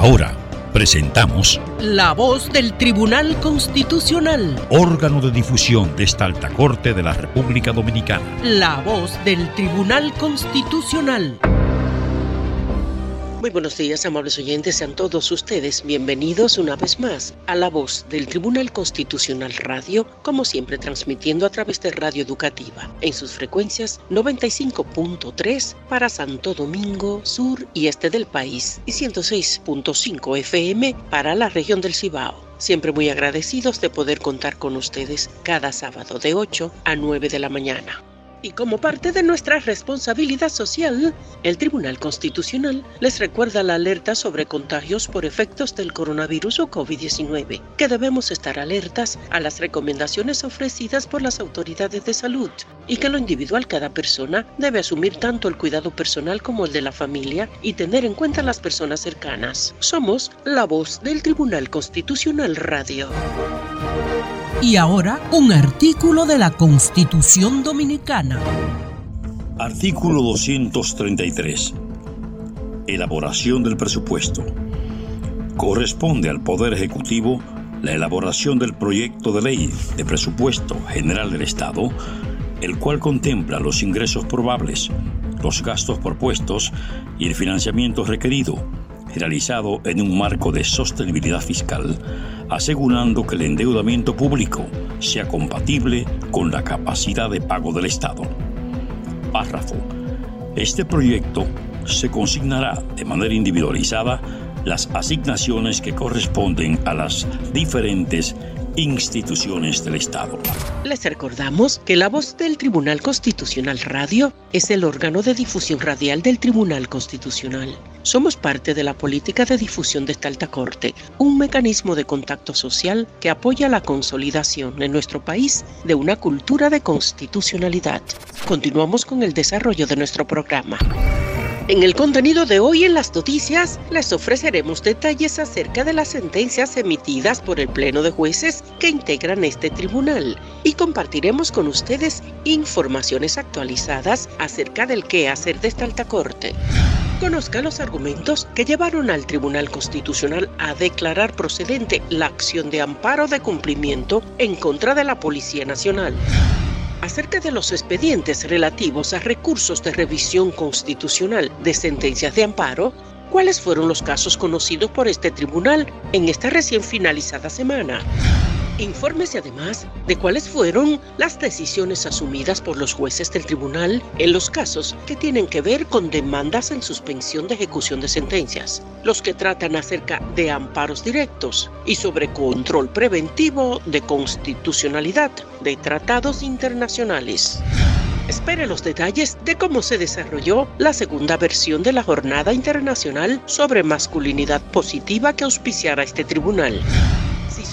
Ahora presentamos La voz del Tribunal Constitucional. órgano de difusión de esta alta corte de la República Dominicana. La voz del Tribunal Constitucional. Muy buenos días, amables oyentes, sean todos ustedes bienvenidos una vez más a la voz del Tribunal Constitucional Radio, como siempre transmitiendo a través de Radio Educativa en sus frecuencias 95.3 para Santo Domingo, sur y este del país y 106.5 FM para la región del Cibao. Siempre muy agradecidos de poder contar con ustedes cada sábado de 8 a 9 de la mañana. Y como parte de nuestra responsabilidad social, el Tribunal Constitucional les recuerda la alerta sobre contagios por efectos del coronavirus o COVID-19, que debemos estar alertas a las recomendaciones ofrecidas por las autoridades de salud y que lo individual cada persona debe asumir tanto el cuidado personal como el de la familia y tener en cuenta a las personas cercanas. Somos la voz del Tribunal Constitucional Radio. Y ahora, un artículo de la Constitución Dominicana. Artículo 233. Elaboración del presupuesto. Corresponde al Poder Ejecutivo la elaboración del proyecto de ley de presupuesto general del Estado, el cual contempla los ingresos probables, los gastos propuestos y el financiamiento requerido, realizado en un marco de sostenibilidad fiscal, asegurando que el endeudamiento público sea compatible con la capacidad de pago del Estado. Párrafo. Este proyecto se consignará de manera individualizada las asignaciones que corresponden a las diferentes instituciones del Estado. Les recordamos que la voz del Tribunal Constitucional Radio es el órgano de difusión radial del Tribunal Constitucional. Somos parte de la política de difusión de esta alta corte, un mecanismo de contacto social que apoya la consolidación en nuestro país de una cultura de constitucionalidad. Continuamos con el desarrollo de nuestro programa. En el contenido de hoy en las noticias les ofreceremos detalles acerca de las sentencias emitidas por el Pleno de Jueces que integran este tribunal y compartiremos con ustedes informaciones actualizadas acerca del qué hacer de esta alta corte. Conozca los argumentos que llevaron al Tribunal Constitucional a declarar procedente la acción de amparo de cumplimiento en contra de la Policía Nacional acerca de los expedientes relativos a recursos de revisión constitucional de sentencias de amparo, cuáles fueron los casos conocidos por este tribunal en esta recién finalizada semana. Infórmese además de cuáles fueron las decisiones asumidas por los jueces del tribunal en los casos que tienen que ver con demandas en suspensión de ejecución de sentencias, los que tratan acerca de amparos directos y sobre control preventivo de constitucionalidad de tratados internacionales. Espere los detalles de cómo se desarrolló la segunda versión de la Jornada Internacional sobre Masculinidad Positiva que auspiciará este tribunal.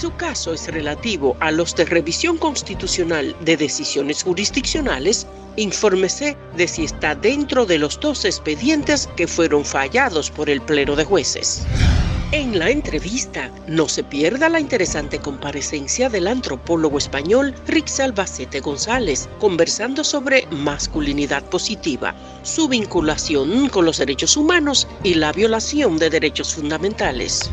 Su caso es relativo a los de revisión constitucional de decisiones jurisdiccionales, infórmese de si está dentro de los dos expedientes que fueron fallados por el Pleno de Jueces. En la entrevista, no se pierda la interesante comparecencia del antropólogo español Rix Albacete González, conversando sobre masculinidad positiva, su vinculación con los derechos humanos y la violación de derechos fundamentales.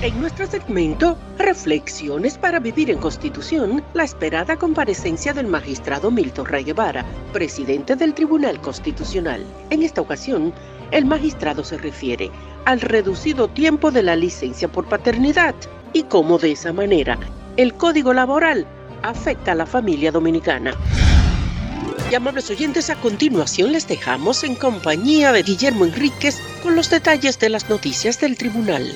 En nuestro segmento, Reflexiones para vivir en Constitución, la esperada comparecencia del magistrado Milton Rey Guevara, presidente del Tribunal Constitucional. En esta ocasión, El magistrado se refiere al reducido tiempo de la licencia por paternidad y cómo de esa manera el código laboral afecta a la familia dominicana. Y amables oyentes, a continuación les dejamos en compañía de Guillermo Enríquez con los detalles de las noticias del tribunal.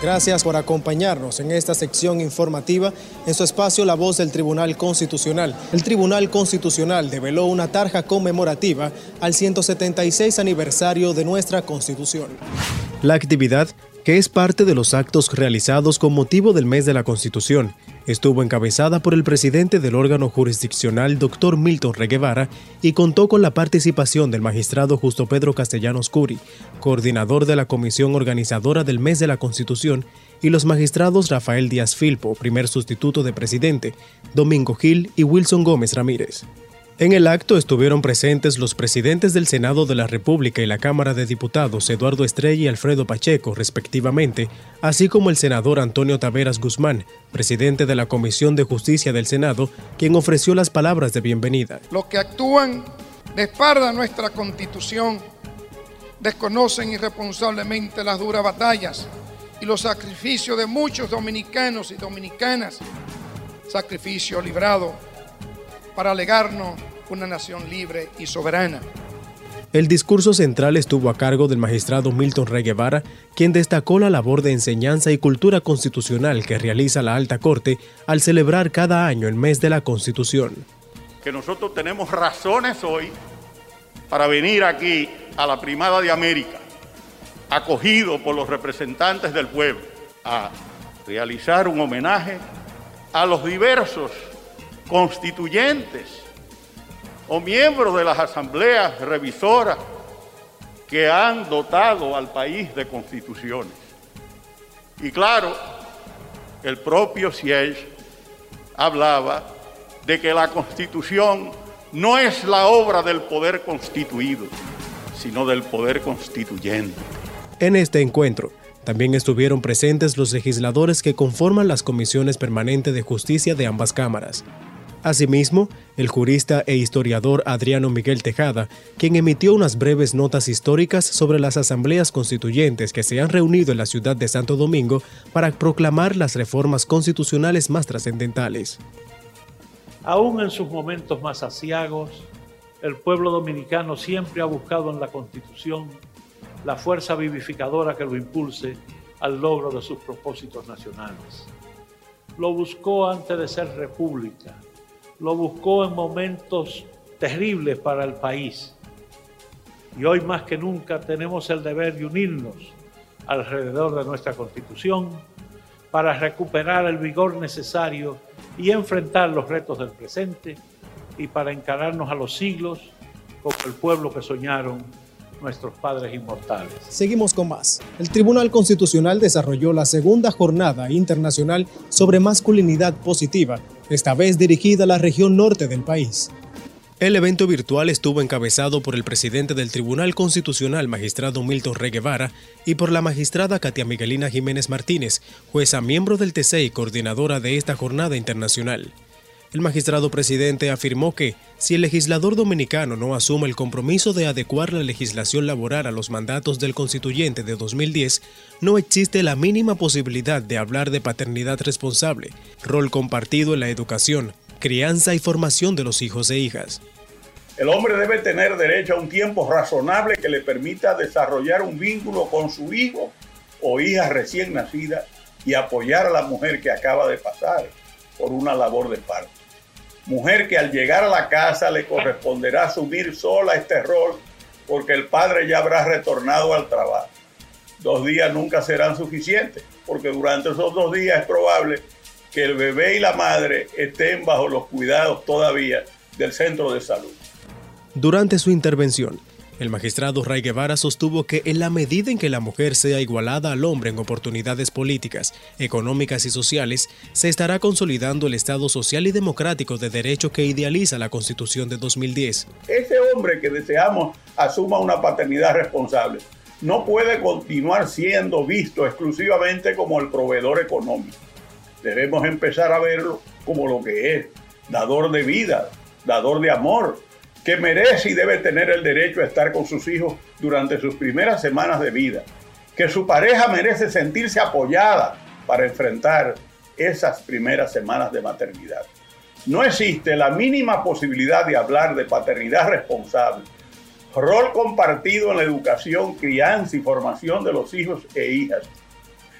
Gracias por acompañarnos en esta sección informativa en su espacio La Voz del Tribunal Constitucional. El Tribunal Constitucional develó una tarja conmemorativa al 176 aniversario de nuestra Constitución. La actividad que es parte de los actos realizados con motivo del mes de la Constitución. Estuvo encabezada por el presidente del órgano jurisdiccional, doctor Milton Reguevara, y contó con la participación del magistrado Justo Pedro Castellanos Curi, coordinador de la comisión organizadora del mes de la Constitución, y los magistrados Rafael Díaz Filpo, primer sustituto de presidente, Domingo Gil y Wilson Gómez Ramírez. En el acto estuvieron presentes los presidentes del Senado de la República y la Cámara de Diputados, Eduardo Estrella y Alfredo Pacheco, respectivamente, así como el senador Antonio Taveras Guzmán, presidente de la Comisión de Justicia del Senado, quien ofreció las palabras de bienvenida. Los que actúan de nuestra Constitución desconocen irresponsablemente las duras batallas y los sacrificios de muchos dominicanos y dominicanas, sacrificio librado para legarnos una nación libre y soberana. El discurso central estuvo a cargo del magistrado Milton Rey Guevara, quien destacó la labor de enseñanza y cultura constitucional que realiza la Alta Corte al celebrar cada año el mes de la Constitución. Que nosotros tenemos razones hoy para venir aquí a la Primada de América, acogido por los representantes del pueblo, a realizar un homenaje a los diversos constituyentes o miembros de las asambleas revisoras que han dotado al país de constituciones. Y claro, el propio Siege hablaba de que la constitución no es la obra del poder constituido, sino del poder constituyente. En este encuentro, también estuvieron presentes los legisladores que conforman las comisiones permanentes de justicia de ambas cámaras, Asimismo, el jurista e historiador Adriano Miguel Tejada, quien emitió unas breves notas históricas sobre las asambleas constituyentes que se han reunido en la ciudad de Santo Domingo para proclamar las reformas constitucionales más trascendentales. Aún en sus momentos más asiagos, el pueblo dominicano siempre ha buscado en la Constitución la fuerza vivificadora que lo impulse al logro de sus propósitos nacionales. Lo buscó antes de ser república, lo buscó en momentos terribles para el país. Y hoy más que nunca tenemos el deber de unirnos alrededor de nuestra constitución para recuperar el vigor necesario y enfrentar los retos del presente y para encararnos a los siglos como el pueblo que soñaron nuestros padres inmortales. Seguimos con más. El Tribunal Constitucional desarrolló la segunda jornada internacional sobre masculinidad positiva, esta vez dirigida a la región norte del país. El evento virtual estuvo encabezado por el presidente del Tribunal Constitucional, magistrado Milton Re Guevara, y por la magistrada Katia Miguelina Jiménez Martínez, jueza miembro del TC y coordinadora de esta jornada internacional. El magistrado presidente afirmó que, si el legislador dominicano no asume el compromiso de adecuar la legislación laboral a los mandatos del constituyente de 2010, no existe la mínima posibilidad de hablar de paternidad responsable, rol compartido en la educación, crianza y formación de los hijos e hijas. El hombre debe tener derecho a un tiempo razonable que le permita desarrollar un vínculo con su hijo o hija recién nacida y apoyar a la mujer que acaba de pasar por una labor de parto mujer que al llegar a la casa le corresponderá asumir sola este rol porque el padre ya habrá retornado al trabajo. Dos días nunca serán suficientes porque durante esos dos días es probable que el bebé y la madre estén bajo los cuidados todavía del centro de salud. Durante su intervención, el magistrado Ray Guevara sostuvo que en la medida en que la mujer sea igualada al hombre en oportunidades políticas, económicas y sociales, se estará consolidando el Estado social y democrático de derecho que idealiza la Constitución de 2010. Ese hombre que deseamos asuma una paternidad responsable no puede continuar siendo visto exclusivamente como el proveedor económico. Debemos empezar a verlo como lo que es, dador de vida, dador de amor, que merece y debe tener el derecho a estar con sus hijos durante sus primeras semanas de vida, que su pareja merece sentirse apoyada para enfrentar esas primeras semanas de maternidad. No existe la mínima posibilidad de hablar de paternidad responsable, rol compartido en la educación, crianza y formación de los hijos e hijas.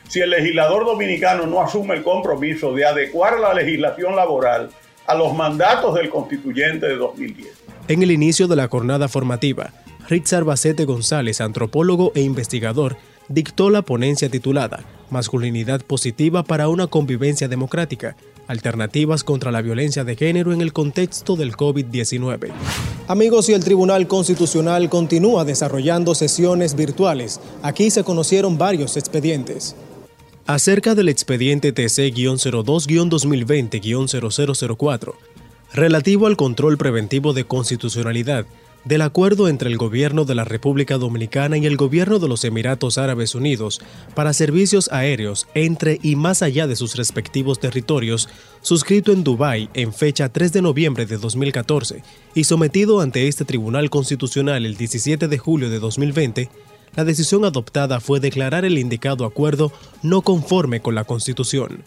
Si el legislador dominicano no asume el compromiso de adecuar la legislación laboral a los mandatos del constituyente de 2010. En el inicio de la jornada formativa, Richard Bacete González, antropólogo e investigador, dictó la ponencia titulada Masculinidad positiva para una convivencia democrática, alternativas contra la violencia de género en el contexto del COVID-19. Amigos, y el Tribunal Constitucional continúa desarrollando sesiones virtuales. Aquí se conocieron varios expedientes. Acerca del expediente TC-02-2020-0004, relativo al control preventivo de constitucionalidad del acuerdo entre el gobierno de la República Dominicana y el gobierno de los Emiratos Árabes Unidos para servicios aéreos entre y más allá de sus respectivos territorios, suscrito en Dubái en fecha 3 de noviembre de 2014 y sometido ante este Tribunal Constitucional el 17 de julio de 2020, la decisión adoptada fue declarar el indicado acuerdo no conforme con la Constitución.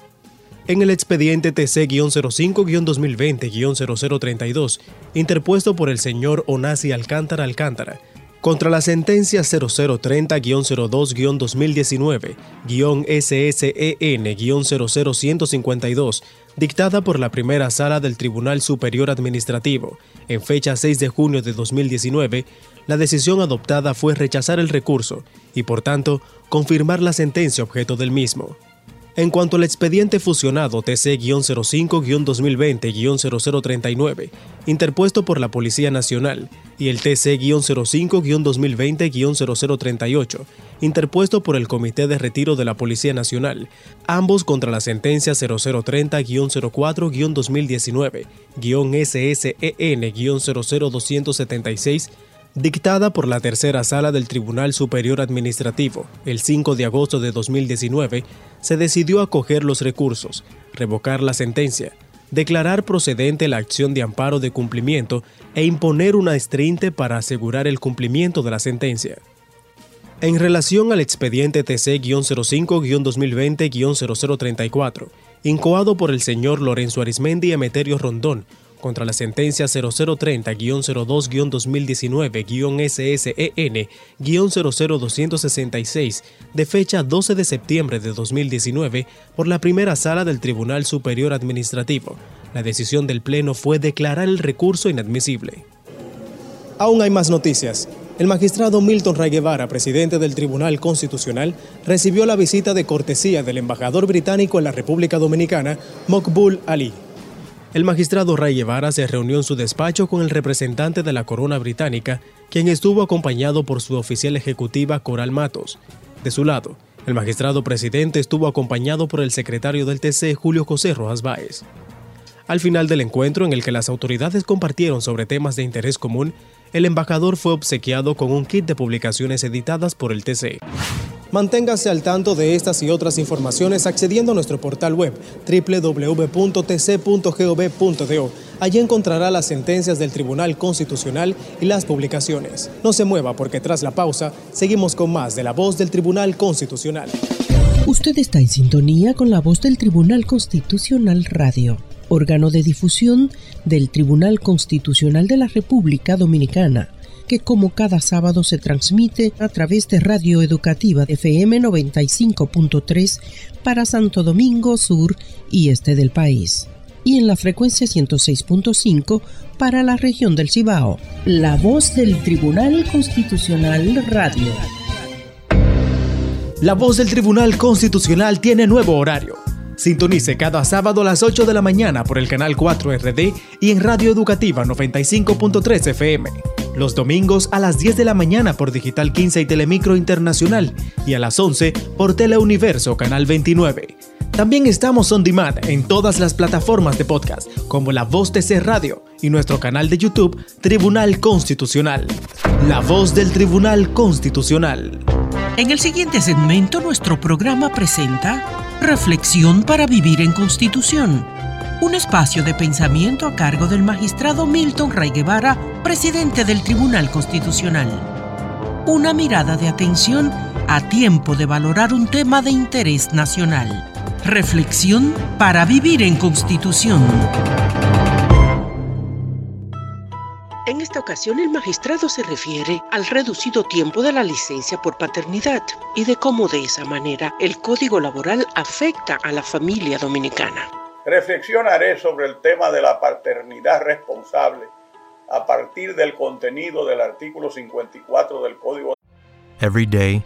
En el expediente TC-05-2020-0032, interpuesto por el señor Onasi Alcántara Alcántara, contra la sentencia 0030-02-2019-SSEN-00152, dictada por la primera sala del Tribunal Superior Administrativo en fecha 6 de junio de 2019, la decisión adoptada fue rechazar el recurso y, por tanto, confirmar la sentencia objeto del mismo. En cuanto al expediente fusionado TC-05-2020-0039, interpuesto por la Policía Nacional, y el TC-05-2020-0038, interpuesto por el Comité de Retiro de la Policía Nacional, ambos contra la sentencia 0030-04-2019-SSEN-00276 dictada por la tercera sala del Tribunal Superior Administrativo el 5 de agosto de 2019, se decidió acoger los recursos, revocar la sentencia, declarar procedente la acción de amparo de cumplimiento e imponer una estrinte para asegurar el cumplimiento de la sentencia. En relación al expediente TC-05-2020-0034, incoado por el señor Lorenzo Arismendi Emeterio Rondón, contra la sentencia 0030-02-2019-SSEN-00266 de fecha 12 de septiembre de 2019 por la primera sala del Tribunal Superior Administrativo. La decisión del Pleno fue declarar el recurso inadmisible. Aún hay más noticias. El magistrado Milton Ray Guevara, presidente del Tribunal Constitucional, recibió la visita de cortesía del embajador británico en la República Dominicana, Mokbul Ali. El magistrado Ray Guevara se reunió en su despacho con el representante de la corona británica, quien estuvo acompañado por su oficial ejecutiva Coral Matos. De su lado, el magistrado presidente estuvo acompañado por el secretario del TC Julio José Rojas Báez. Al final del encuentro, en el que las autoridades compartieron sobre temas de interés común, el embajador fue obsequiado con un kit de publicaciones editadas por el TC. Manténgase al tanto de estas y otras informaciones accediendo a nuestro portal web www.tc.gov.do. Allí encontrará las sentencias del Tribunal Constitucional y las publicaciones. No se mueva porque tras la pausa seguimos con más de la voz del Tribunal Constitucional. Usted está en sintonía con la voz del Tribunal Constitucional Radio, órgano de difusión del Tribunal Constitucional de la República Dominicana que como cada sábado se transmite a través de Radio Educativa FM 95.3 para Santo Domingo Sur y este del país. Y en la frecuencia 106.5 para la región del Cibao. La voz del Tribunal Constitucional Radio. La voz del Tribunal Constitucional tiene nuevo horario. Sintonice cada sábado a las 8 de la mañana por el canal 4RD y en Radio Educativa 95.3 FM los domingos a las 10 de la mañana por Digital 15 y Telemicro Internacional y a las 11 por Teleuniverso Canal 29. También estamos on demand en todas las plataformas de podcast, como La Voz de C Radio y nuestro canal de YouTube Tribunal Constitucional. La Voz del Tribunal Constitucional. En el siguiente segmento, nuestro programa presenta Reflexión para vivir en Constitución, un espacio de pensamiento a cargo del magistrado Milton Ray Guevara presidente del Tribunal Constitucional. Una mirada de atención a tiempo de valorar un tema de interés nacional. Reflexión para vivir en Constitución. En esta ocasión el magistrado se refiere al reducido tiempo de la licencia por paternidad y de cómo de esa manera el código laboral afecta a la familia dominicana. Reflexionaré sobre el tema de la paternidad responsable a partir del contenido del artículo 54 del Código. Every day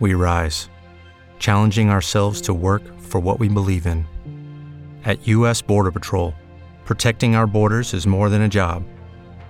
we rise, challenging ourselves to work for what we believe in. At US Border Patrol, protecting our borders is more than a job.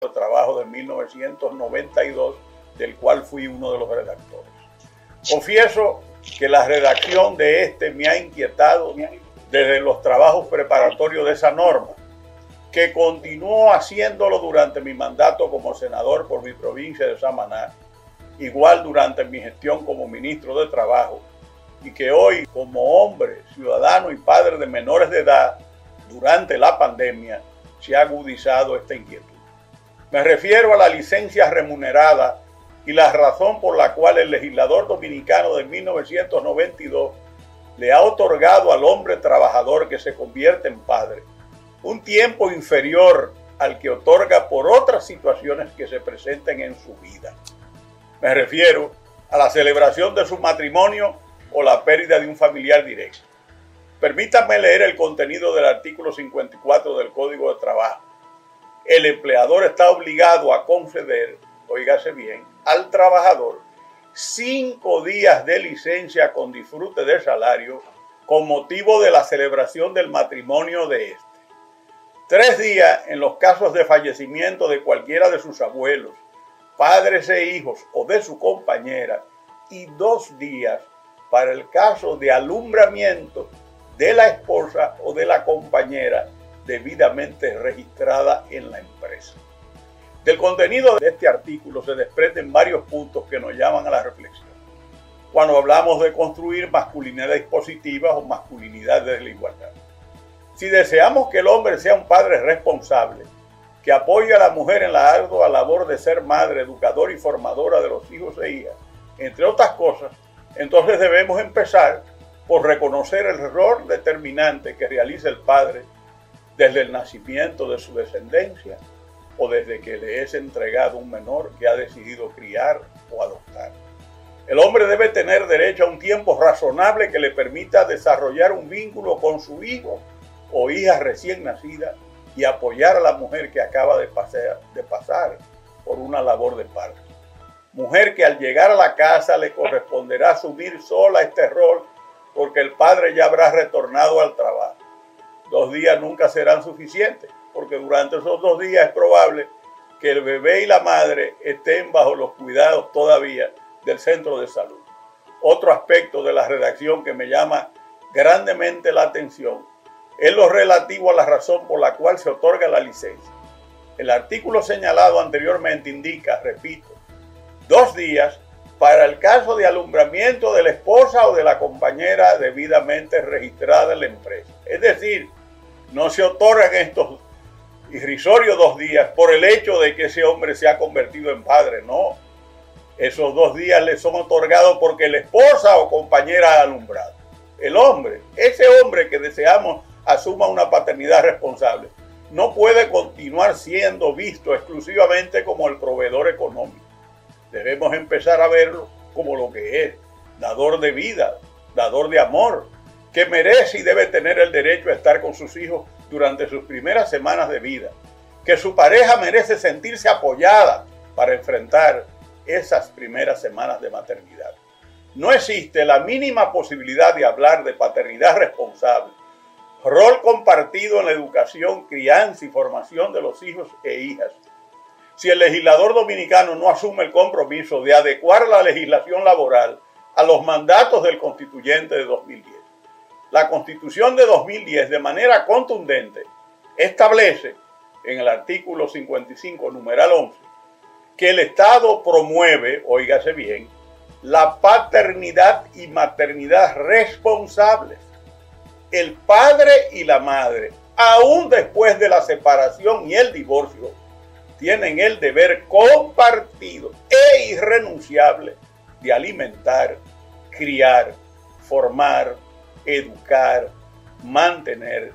El trabajo de 1992, del cual fui uno de los redactores. Confieso que la redacción de este me ha inquietado desde los trabajos preparatorios de esa norma, que continuó haciéndolo durante mi mandato como senador por mi provincia de Samaná igual durante mi gestión como ministro de Trabajo, y que hoy como hombre, ciudadano y padre de menores de edad, durante la pandemia, se ha agudizado esta inquietud. Me refiero a la licencia remunerada y la razón por la cual el legislador dominicano de 1992 le ha otorgado al hombre trabajador que se convierte en padre un tiempo inferior al que otorga por otras situaciones que se presenten en su vida. Me refiero a la celebración de su matrimonio o la pérdida de un familiar directo. Permítanme leer el contenido del artículo 54 del Código de Trabajo. El empleador está obligado a conceder, oígase bien, al trabajador cinco días de licencia con disfrute de salario con motivo de la celebración del matrimonio de este. Tres días en los casos de fallecimiento de cualquiera de sus abuelos, padres e hijos o de su compañera y dos días para el caso de alumbramiento de la esposa o de la compañera debidamente registrada en la empresa. Del contenido de este artículo se desprenden varios puntos que nos llaman a la reflexión. Cuando hablamos de construir masculinidades positivas o masculinidad de la igualdad. Si deseamos que el hombre sea un padre responsable, que apoya a la mujer en la ardua labor de ser madre, educadora y formadora de los hijos e hijas, entre otras cosas, entonces debemos empezar por reconocer el error determinante que realiza el padre desde el nacimiento de su descendencia o desde que le es entregado un menor que ha decidido criar o adoptar. El hombre debe tener derecho a un tiempo razonable que le permita desarrollar un vínculo con su hijo o hija recién nacida y apoyar a la mujer que acaba de pasar, por una labor de parto. Mujer que al llegar a la casa le corresponderá asumir sola este rol porque el padre ya habrá retornado al trabajo. Dos días nunca serán suficientes porque durante esos dos días es probable que el bebé y la madre estén bajo los cuidados todavía del centro de salud. Otro aspecto de la redacción que me llama grandemente la atención es lo relativo a la razón por la cual se otorga la licencia. El artículo señalado anteriormente indica, repito, dos días para el caso de alumbramiento de la esposa o de la compañera debidamente registrada en la empresa. Es decir, no se otorgan estos irrisorios dos días por el hecho de que ese hombre se ha convertido en padre, no. Esos dos días le son otorgados porque la esposa o compañera ha alumbrado. El hombre, ese hombre que deseamos asuma una paternidad responsable, no puede continuar siendo visto exclusivamente como el proveedor económico. Debemos empezar a verlo como lo que es, dador de vida, dador de amor, que merece y debe tener el derecho a estar con sus hijos durante sus primeras semanas de vida, que su pareja merece sentirse apoyada para enfrentar esas primeras semanas de maternidad. No existe la mínima posibilidad de hablar de paternidad responsable, rol compartido en la educación, crianza y formación de los hijos e hijas. Si el legislador dominicano no asume el compromiso de adecuar la legislación laboral a los mandatos del constituyente de 2010. La constitución de 2010 de manera contundente establece en el artículo 55, numeral 11, que el Estado promueve, oígase bien, la paternidad y maternidad responsables. El padre y la madre, aún después de la separación y el divorcio, tienen el deber compartido e irrenunciable de alimentar, criar, formar, educar, mantener,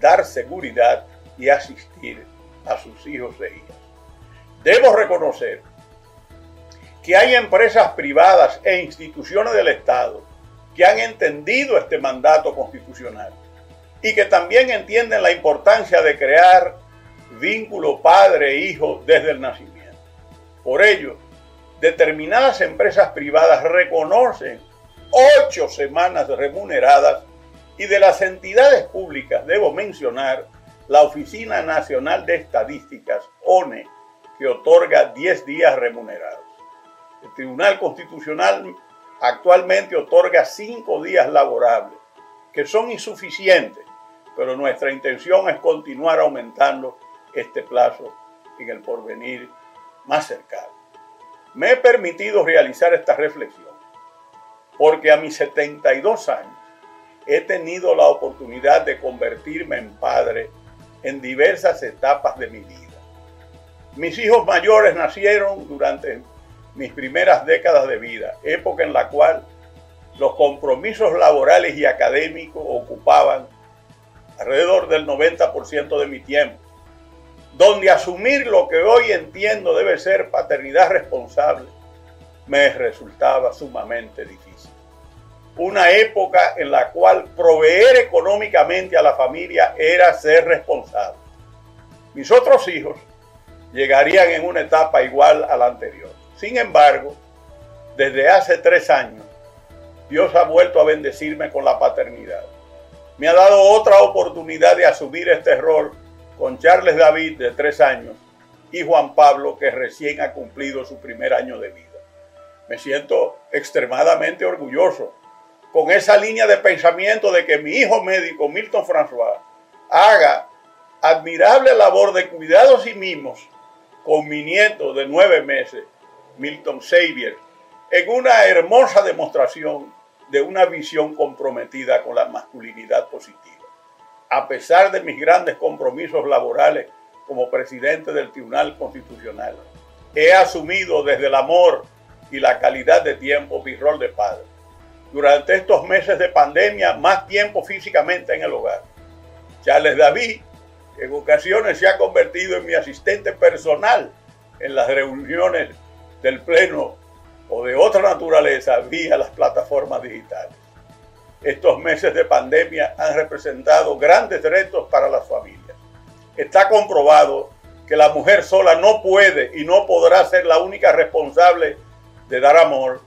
dar seguridad y asistir a sus hijos e hijas. Debo reconocer que hay empresas privadas e instituciones del Estado que han entendido este mandato constitucional y que también entienden la importancia de crear vínculo padre-hijo desde el nacimiento. Por ello, determinadas empresas privadas reconocen ocho semanas remuneradas y de las entidades públicas debo mencionar la Oficina Nacional de Estadísticas, ONE, que otorga 10 días remunerados. El Tribunal Constitucional actualmente otorga 5 días laborables, que son insuficientes, pero nuestra intención es continuar aumentando este plazo en el porvenir más cercano. Me he permitido realizar esta reflexión porque a mis 72 años he tenido la oportunidad de convertirme en padre en diversas etapas de mi vida. Mis hijos mayores nacieron durante mis primeras décadas de vida, época en la cual los compromisos laborales y académicos ocupaban alrededor del 90% de mi tiempo, donde asumir lo que hoy entiendo debe ser paternidad responsable me resultaba sumamente difícil. Una época en la cual proveer económicamente a la familia era ser responsable. Mis otros hijos llegarían en una etapa igual a la anterior. Sin embargo, desde hace tres años, Dios ha vuelto a bendecirme con la paternidad. Me ha dado otra oportunidad de asumir este rol con Charles David de tres años y Juan Pablo que recién ha cumplido su primer año de vida. Me siento extremadamente orgulloso con esa línea de pensamiento de que mi hijo médico Milton François haga admirable labor de cuidados y mimos con mi nieto de nueve meses, Milton Xavier, en una hermosa demostración de una visión comprometida con la masculinidad positiva. A pesar de mis grandes compromisos laborales como presidente del Tribunal Constitucional, he asumido desde el amor y la calidad de tiempo mi rol de padre. Durante estos meses de pandemia, más tiempo físicamente en el hogar. Charles David, en ocasiones se ha convertido en mi asistente personal en las reuniones del Pleno o de otra naturaleza vía las plataformas digitales. Estos meses de pandemia han representado grandes retos para las familias. Está comprobado que la mujer sola no puede y no podrá ser la única responsable de dar amor,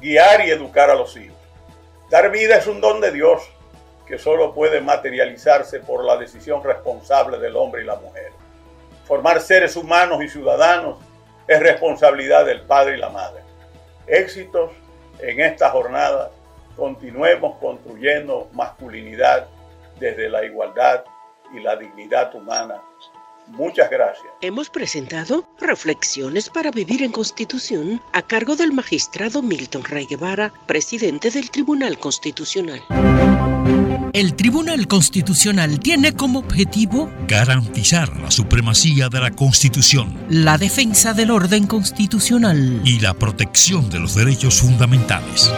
guiar y educar a los hijos. Dar vida es un don de Dios que solo puede materializarse por la decisión responsable del hombre y la mujer. Formar seres humanos y ciudadanos es responsabilidad del padre y la madre. Éxitos en esta jornada. Continuemos construyendo masculinidad desde la igualdad y la dignidad humana Muchas gracias. Hemos presentado Reflexiones para Vivir en Constitución a cargo del magistrado Milton Rey Guevara, presidente del Tribunal Constitucional. El Tribunal Constitucional tiene como objetivo garantizar la supremacía de la Constitución, la defensa del orden constitucional y la protección de los derechos fundamentales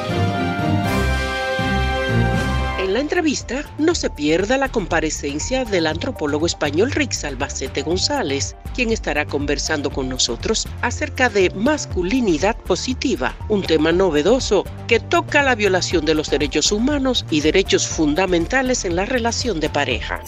entrevista no se pierda la comparecencia del antropólogo español Rix Albacete González, quien estará conversando con nosotros acerca de masculinidad positiva, un tema novedoso que toca la violación de los derechos humanos y derechos fundamentales en la relación de pareja.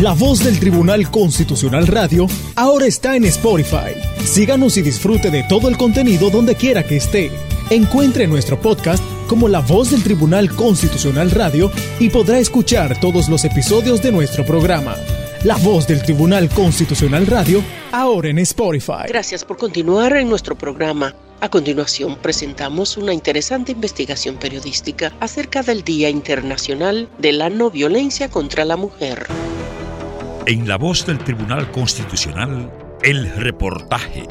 La voz del Tribunal Constitucional Radio ahora está en Spotify. Síganos y disfrute de todo el contenido donde quiera que esté. Encuentre nuestro podcast como La voz del Tribunal Constitucional Radio y podrá escuchar todos los episodios de nuestro programa. La voz del Tribunal Constitucional Radio, ahora en Spotify. Gracias por continuar en nuestro programa. A continuación presentamos una interesante investigación periodística acerca del Día Internacional de la No Violencia contra la Mujer. En la voz del Tribunal Constitucional, el reportaje.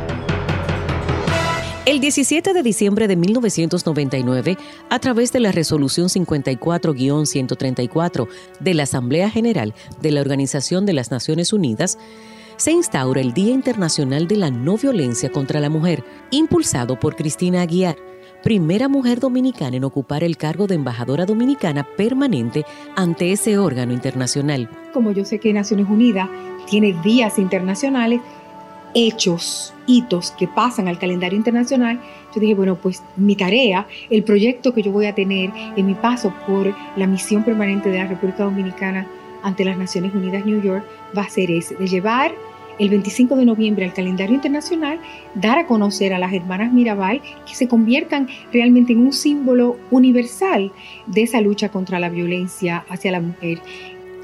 El 17 de diciembre de 1999, a través de la Resolución 54-134 de la Asamblea General de la Organización de las Naciones Unidas, se instaura el Día Internacional de la No Violencia contra la Mujer, impulsado por Cristina Aguiar, primera mujer dominicana en ocupar el cargo de embajadora dominicana permanente ante ese órgano internacional. Como yo sé que Naciones Unidas tiene días internacionales, hechos, hitos que pasan al calendario internacional, yo dije, bueno, pues mi tarea, el proyecto que yo voy a tener en mi paso por la misión permanente de la República Dominicana ante las Naciones Unidas New York va a ser ese, de llevar el 25 de noviembre al calendario internacional, dar a conocer a las hermanas Mirabal que se conviertan realmente en un símbolo universal de esa lucha contra la violencia hacia la mujer.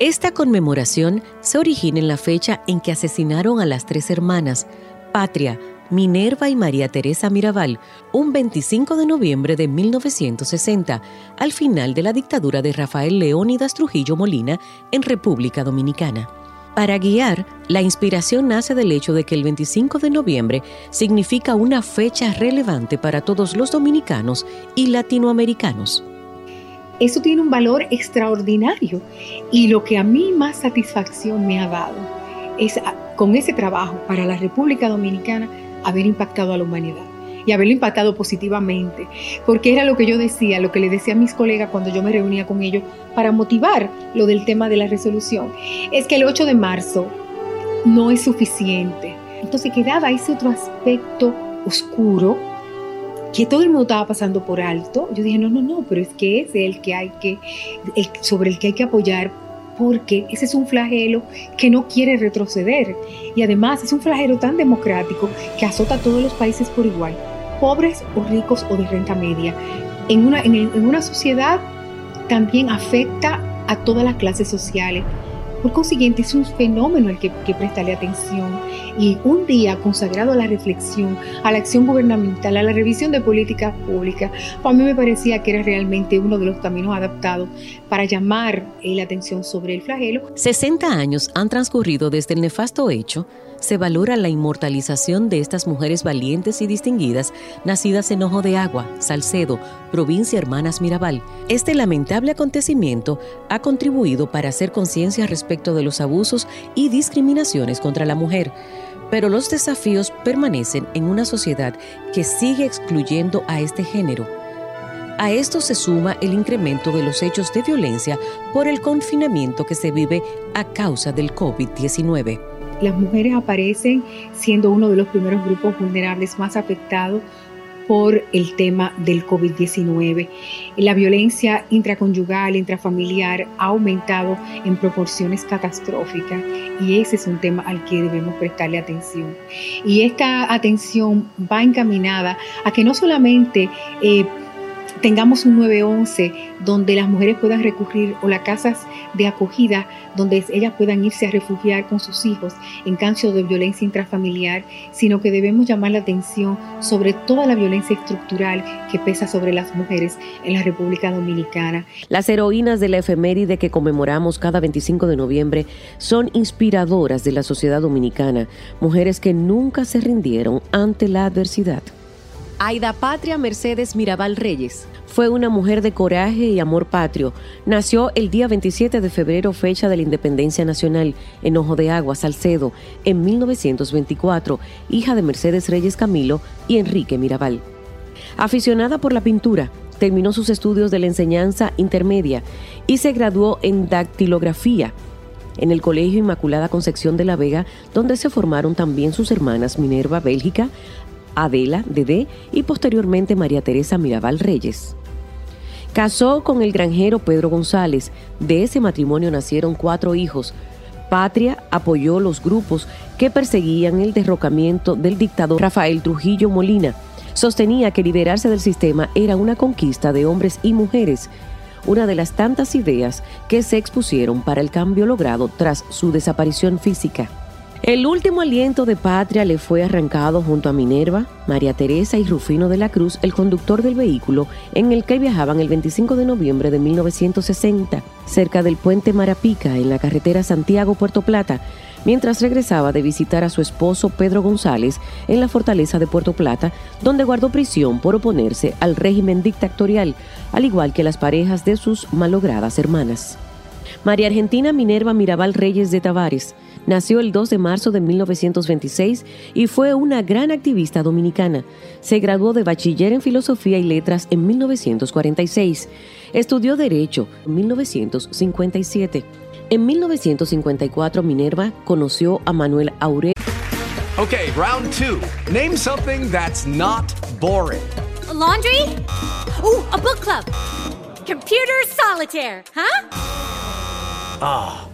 Esta conmemoración se origina en la fecha en que asesinaron a las tres hermanas, Patria, Minerva y María Teresa Mirabal, un 25 de noviembre de 1960, al final de la dictadura de Rafael Leónidas Trujillo Molina en República Dominicana. Para guiar, la inspiración nace del hecho de que el 25 de noviembre significa una fecha relevante para todos los dominicanos y latinoamericanos. Eso tiene un valor extraordinario. Y lo que a mí más satisfacción me ha dado es con ese trabajo para la República Dominicana haber impactado a la humanidad y haberlo impactado positivamente, porque era lo que yo decía, lo que le decía a mis colegas cuando yo me reunía con ellos para motivar lo del tema de la resolución, es que el 8 de marzo no es suficiente. Entonces quedaba ese otro aspecto oscuro que todo el mundo estaba pasando por alto. Yo dije, no, no, no, pero es que es el que hay que, sobre el que hay que apoyar porque ese es un flagelo que no quiere retroceder y además es un flagelo tan democrático que azota a todos los países por igual pobres o ricos o de renta media. En una, en, una sociedad también afecta a todas las clases sociales. Por consiguiente, es un fenómeno al que, que prestarle atención y un día consagrado a la reflexión, a la acción gubernamental, a la revisión de políticas públicas, para mí me parecía que era realmente uno de los caminos adaptados para llamar la atención sobre el flagelo. 60 años han transcurrido desde el nefasto hecho se valora la inmortalización de estas mujeres valientes y distinguidas, nacidas en Ojo de Agua, Salcedo, provincia Hermanas Mirabal. Este lamentable acontecimiento ha contribuido para hacer conciencia respecto de los abusos y discriminaciones contra la mujer. Pero los desafíos permanecen en una sociedad que sigue excluyendo a este género. A esto se suma el incremento de los hechos de violencia por el confinamiento que se vive a causa del COVID-19 las mujeres aparecen siendo uno de los primeros grupos vulnerables más afectados por el tema del COVID-19. La violencia intraconyugal, intrafamiliar ha aumentado en proporciones catastróficas y ese es un tema al que debemos prestarle atención. Y esta atención va encaminada a que no solamente eh, tengamos un 911 donde las mujeres puedan recurrir o las casas de acogida donde ellas puedan irse a refugiar con sus hijos en caso de violencia intrafamiliar, sino que debemos llamar la atención sobre toda la violencia estructural que pesa sobre las mujeres en la República Dominicana. Las heroínas de la efeméride que conmemoramos cada 25 de noviembre son inspiradoras de la sociedad dominicana, mujeres que nunca se rindieron ante la adversidad. Aida Patria Mercedes Mirabal Reyes fue una mujer de coraje y amor patrio. Nació el día 27 de febrero, fecha de la independencia nacional, en Ojo de Agua, Salcedo, en 1924, hija de Mercedes Reyes Camilo y Enrique Mirabal. Aficionada por la pintura, terminó sus estudios de la enseñanza intermedia y se graduó en dactilografía en el Colegio Inmaculada Concepción de la Vega, donde se formaron también sus hermanas Minerva Bélgica, Adela Dede y posteriormente María Teresa Mirabal Reyes. Casó con el granjero Pedro González. De ese matrimonio nacieron cuatro hijos. Patria apoyó los grupos que perseguían el derrocamiento del dictador Rafael Trujillo Molina. Sostenía que liberarse del sistema era una conquista de hombres y mujeres, una de las tantas ideas que se expusieron para el cambio logrado tras su desaparición física. El último aliento de patria le fue arrancado junto a Minerva, María Teresa y Rufino de la Cruz, el conductor del vehículo en el que viajaban el 25 de noviembre de 1960, cerca del puente Marapica en la carretera Santiago-Puerto Plata, mientras regresaba de visitar a su esposo Pedro González en la fortaleza de Puerto Plata, donde guardó prisión por oponerse al régimen dictatorial, al igual que las parejas de sus malogradas hermanas. María Argentina Minerva Mirabal Reyes de Tavares, Nació el 2 de marzo de 1926 y fue una gran activista dominicana. Se graduó de bachiller en Filosofía y Letras en 1946. Estudió Derecho en 1957. En 1954 Minerva conoció a Manuel Aurelio. Okay, round two. Name something that's not boring. laundry? Uh, a book club. Computer solitaire, huh? Ah.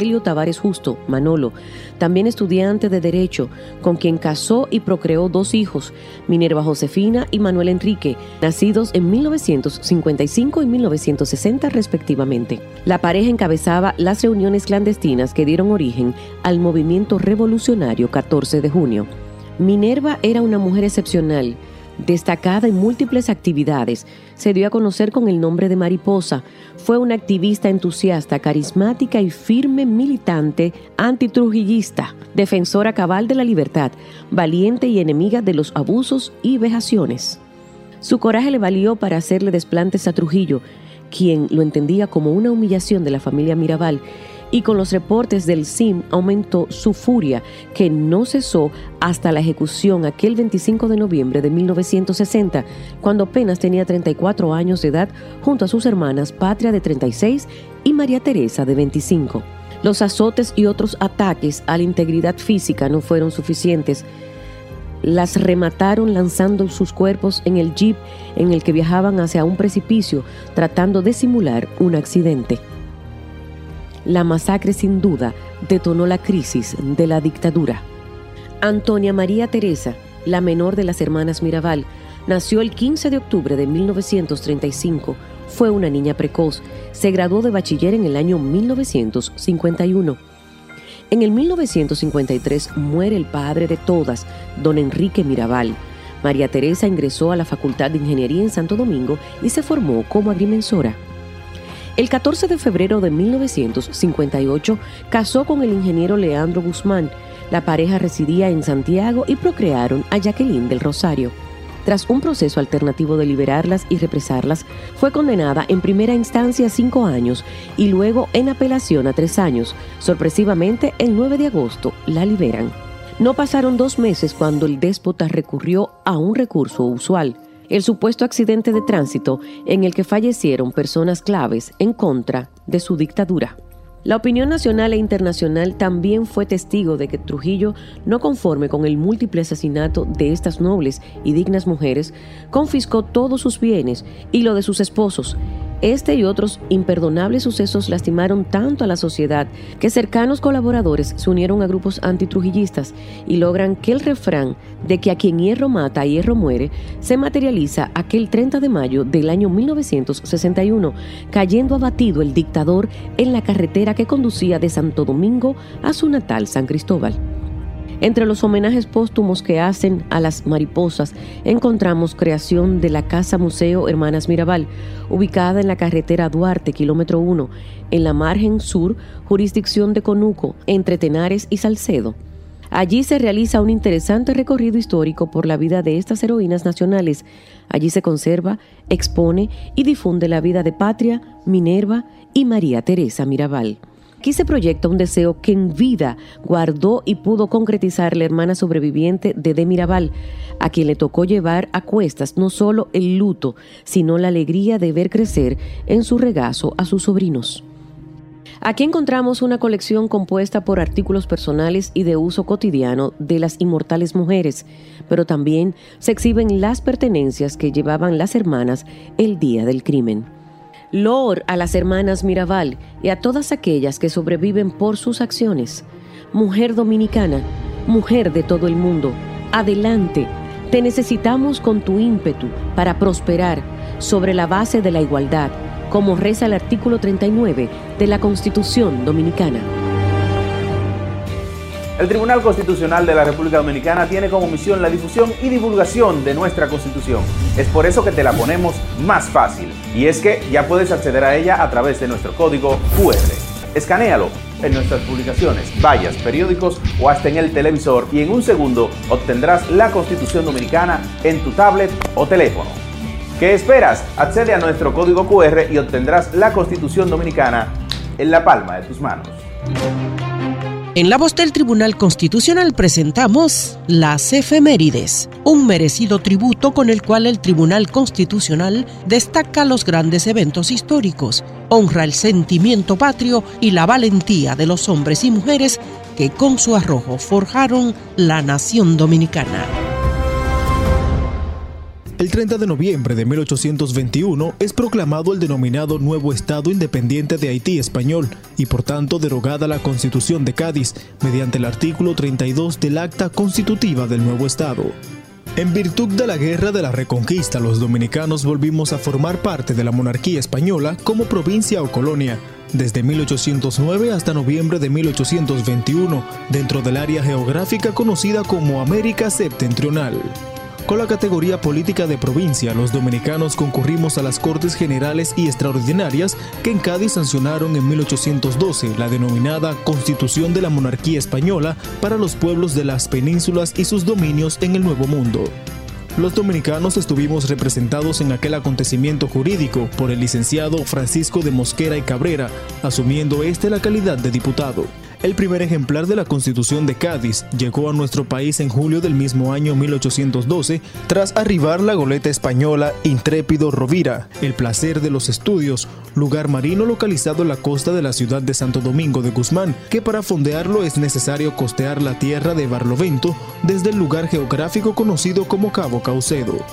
Elio Tavares Justo, Manolo, también estudiante de Derecho, con quien casó y procreó dos hijos, Minerva Josefina y Manuel Enrique, nacidos en 1955 y 1960 respectivamente. La pareja encabezaba las reuniones clandestinas que dieron origen al movimiento revolucionario 14 de junio. Minerva era una mujer excepcional, Destacada en múltiples actividades, se dio a conocer con el nombre de Mariposa. Fue una activista entusiasta, carismática y firme militante antitrujillista, defensora cabal de la libertad, valiente y enemiga de los abusos y vejaciones. Su coraje le valió para hacerle desplantes a Trujillo, quien lo entendía como una humillación de la familia Mirabal y con los reportes del CIM aumentó su furia, que no cesó hasta la ejecución aquel 25 de noviembre de 1960, cuando apenas tenía 34 años de edad, junto a sus hermanas Patria de 36 y María Teresa de 25. Los azotes y otros ataques a la integridad física no fueron suficientes. Las remataron lanzando sus cuerpos en el jeep en el que viajaban hacia un precipicio, tratando de simular un accidente. La masacre sin duda detonó la crisis de la dictadura. Antonia María Teresa, la menor de las hermanas Mirabal, nació el 15 de octubre de 1935. Fue una niña precoz. Se graduó de bachiller en el año 1951. En el 1953 muere el padre de todas, don Enrique Mirabal. María Teresa ingresó a la Facultad de Ingeniería en Santo Domingo y se formó como agrimensora. El 14 de febrero de 1958 casó con el ingeniero Leandro Guzmán. La pareja residía en Santiago y procrearon a Jacqueline del Rosario. Tras un proceso alternativo de liberarlas y represarlas, fue condenada en primera instancia a cinco años y luego en apelación a tres años. Sorpresivamente, el 9 de agosto la liberan. No pasaron dos meses cuando el déspota recurrió a un recurso usual el supuesto accidente de tránsito en el que fallecieron personas claves en contra de su dictadura. La opinión nacional e internacional también fue testigo de que Trujillo, no conforme con el múltiple asesinato de estas nobles y dignas mujeres, confiscó todos sus bienes y lo de sus esposos, este y otros imperdonables sucesos lastimaron tanto a la sociedad que cercanos colaboradores se unieron a grupos antitrujillistas y logran que el refrán de que a quien hierro mata, hierro muere, se materializa aquel 30 de mayo del año 1961, cayendo abatido el dictador en la carretera que conducía de Santo Domingo a su natal San Cristóbal. Entre los homenajes póstumos que hacen a las mariposas encontramos creación de la Casa Museo Hermanas Mirabal, ubicada en la carretera Duarte, kilómetro 1, en la margen sur, jurisdicción de Conuco, entre Tenares y Salcedo. Allí se realiza un interesante recorrido histórico por la vida de estas heroínas nacionales. Allí se conserva, expone y difunde la vida de Patria, Minerva y María Teresa Mirabal. Aquí se proyecta un deseo que en vida guardó y pudo concretizar la hermana sobreviviente de De Mirabal, a quien le tocó llevar a cuestas no solo el luto, sino la alegría de ver crecer en su regazo a sus sobrinos. Aquí encontramos una colección compuesta por artículos personales y de uso cotidiano de las inmortales mujeres, pero también se exhiben las pertenencias que llevaban las hermanas el día del crimen. Loor a las hermanas Mirabal y a todas aquellas que sobreviven por sus acciones. Mujer dominicana, mujer de todo el mundo, adelante, te necesitamos con tu ímpetu para prosperar sobre la base de la igualdad, como reza el artículo 39 de la Constitución Dominicana. El Tribunal Constitucional de la República Dominicana tiene como misión la difusión y divulgación de nuestra Constitución. Es por eso que te la ponemos más fácil. Y es que ya puedes acceder a ella a través de nuestro código QR. Escanéalo en nuestras publicaciones, vallas, periódicos o hasta en el televisor y en un segundo obtendrás la Constitución Dominicana en tu tablet o teléfono. ¿Qué esperas? Accede a nuestro código QR y obtendrás la Constitución Dominicana en la palma de tus manos. En la voz del Tribunal Constitucional presentamos las efemérides, un merecido tributo con el cual el Tribunal Constitucional destaca los grandes eventos históricos, honra el sentimiento patrio y la valentía de los hombres y mujeres que con su arrojo forjaron la nación dominicana. El 30 de noviembre de 1821 es proclamado el denominado Nuevo Estado Independiente de Haití Español y por tanto derogada la Constitución de Cádiz mediante el artículo 32 del Acta Constitutiva del Nuevo Estado. En virtud de la Guerra de la Reconquista, los dominicanos volvimos a formar parte de la monarquía española como provincia o colonia, desde 1809 hasta noviembre de 1821, dentro del área geográfica conocida como América Septentrional. Con la categoría política de provincia, los dominicanos concurrimos a las Cortes Generales y Extraordinarias que en Cádiz sancionaron en 1812 la denominada Constitución de la Monarquía Española para los pueblos de las penínsulas y sus dominios en el Nuevo Mundo. Los dominicanos estuvimos representados en aquel acontecimiento jurídico por el licenciado Francisco de Mosquera y Cabrera, asumiendo este la calidad de diputado. El primer ejemplar de la Constitución de Cádiz llegó a nuestro país en julio del mismo año 1812 tras arribar la goleta española Intrépido Rovira, el placer de los estudios, lugar marino localizado en la costa de la ciudad de Santo Domingo de Guzmán, que para fondearlo es necesario costear la tierra de Barlovento desde el lugar geográfico conocido como Cabo Caucedo.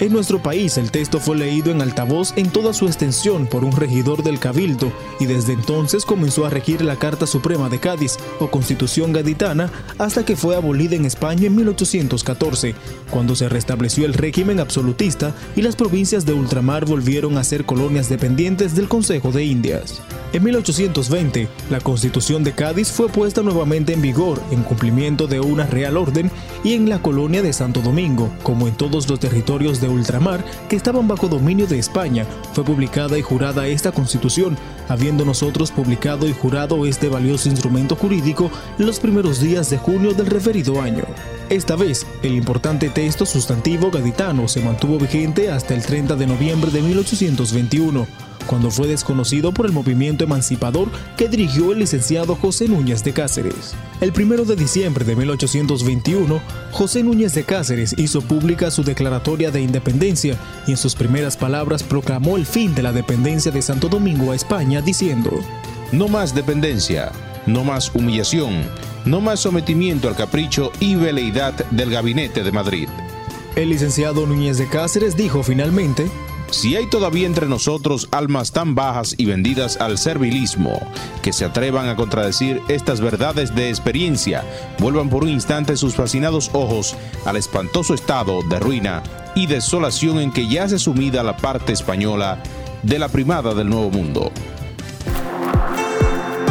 En nuestro país el texto fue leído en altavoz en toda su extensión por un regidor del Cabildo y desde entonces comenzó a regir la Carta Suprema de Cádiz o Constitución Gaditana hasta que fue abolida en España en 1814, cuando se restableció el régimen absolutista y las provincias de ultramar volvieron a ser colonias dependientes del Consejo de Indias. En 1820, la Constitución de Cádiz fue puesta nuevamente en vigor en cumplimiento de una real orden y en la colonia de Santo Domingo, como en todos los territorios de ultramar que estaban bajo dominio de España, fue publicada y jurada esta Constitución, habiendo nosotros publicado y jurado este valioso instrumento jurídico los primeros días de junio del referido año. Esta vez, el importante texto sustantivo gaditano se mantuvo vigente hasta el 30 de noviembre de 1821 cuando fue desconocido por el movimiento emancipador que dirigió el licenciado José Núñez de Cáceres. El 1 de diciembre de 1821, José Núñez de Cáceres hizo pública su declaratoria de independencia y en sus primeras palabras proclamó el fin de la dependencia de Santo Domingo a España diciendo, No más dependencia, no más humillación, no más sometimiento al capricho y veleidad del gabinete de Madrid. El licenciado Núñez de Cáceres dijo finalmente, si hay todavía entre nosotros almas tan bajas y vendidas al servilismo que se atrevan a contradecir estas verdades de experiencia, vuelvan por un instante sus fascinados ojos al espantoso estado de ruina y desolación en que yace sumida la parte española de la primada del Nuevo Mundo.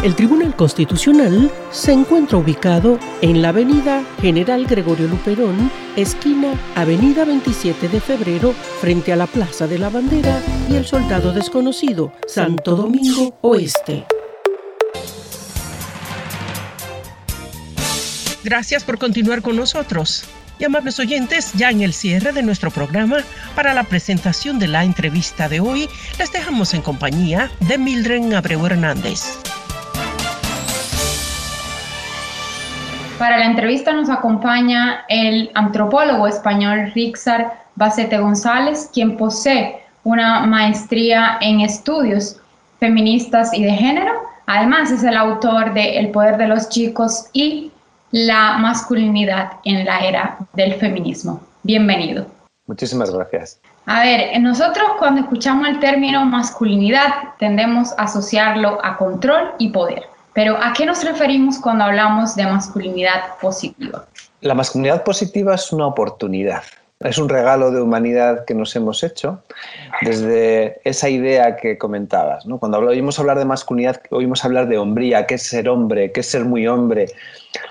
El Tribunal Constitucional se encuentra ubicado en la Avenida General Gregorio Luperón, esquina Avenida 27 de Febrero, frente a la Plaza de la Bandera y el Soldado Desconocido, Santo Domingo Oeste. Gracias por continuar con nosotros. Y amables oyentes, ya en el cierre de nuestro programa, para la presentación de la entrevista de hoy, les dejamos en compañía de Mildred Abreu Hernández. Para la entrevista nos acompaña el antropólogo español Rixar Bacete González, quien posee una maestría en estudios feministas y de género. Además, es el autor de El poder de los chicos y la masculinidad en la era del feminismo. Bienvenido. Muchísimas gracias. A ver, nosotros cuando escuchamos el término masculinidad tendemos a asociarlo a control y poder. Pero ¿a qué nos referimos cuando hablamos de masculinidad positiva? La masculinidad positiva es una oportunidad. Es un regalo de humanidad que nos hemos hecho desde esa idea que comentabas. ¿no? Cuando oímos hablar de masculinidad, oímos hablar de hombría, qué es ser hombre, qué es ser muy hombre.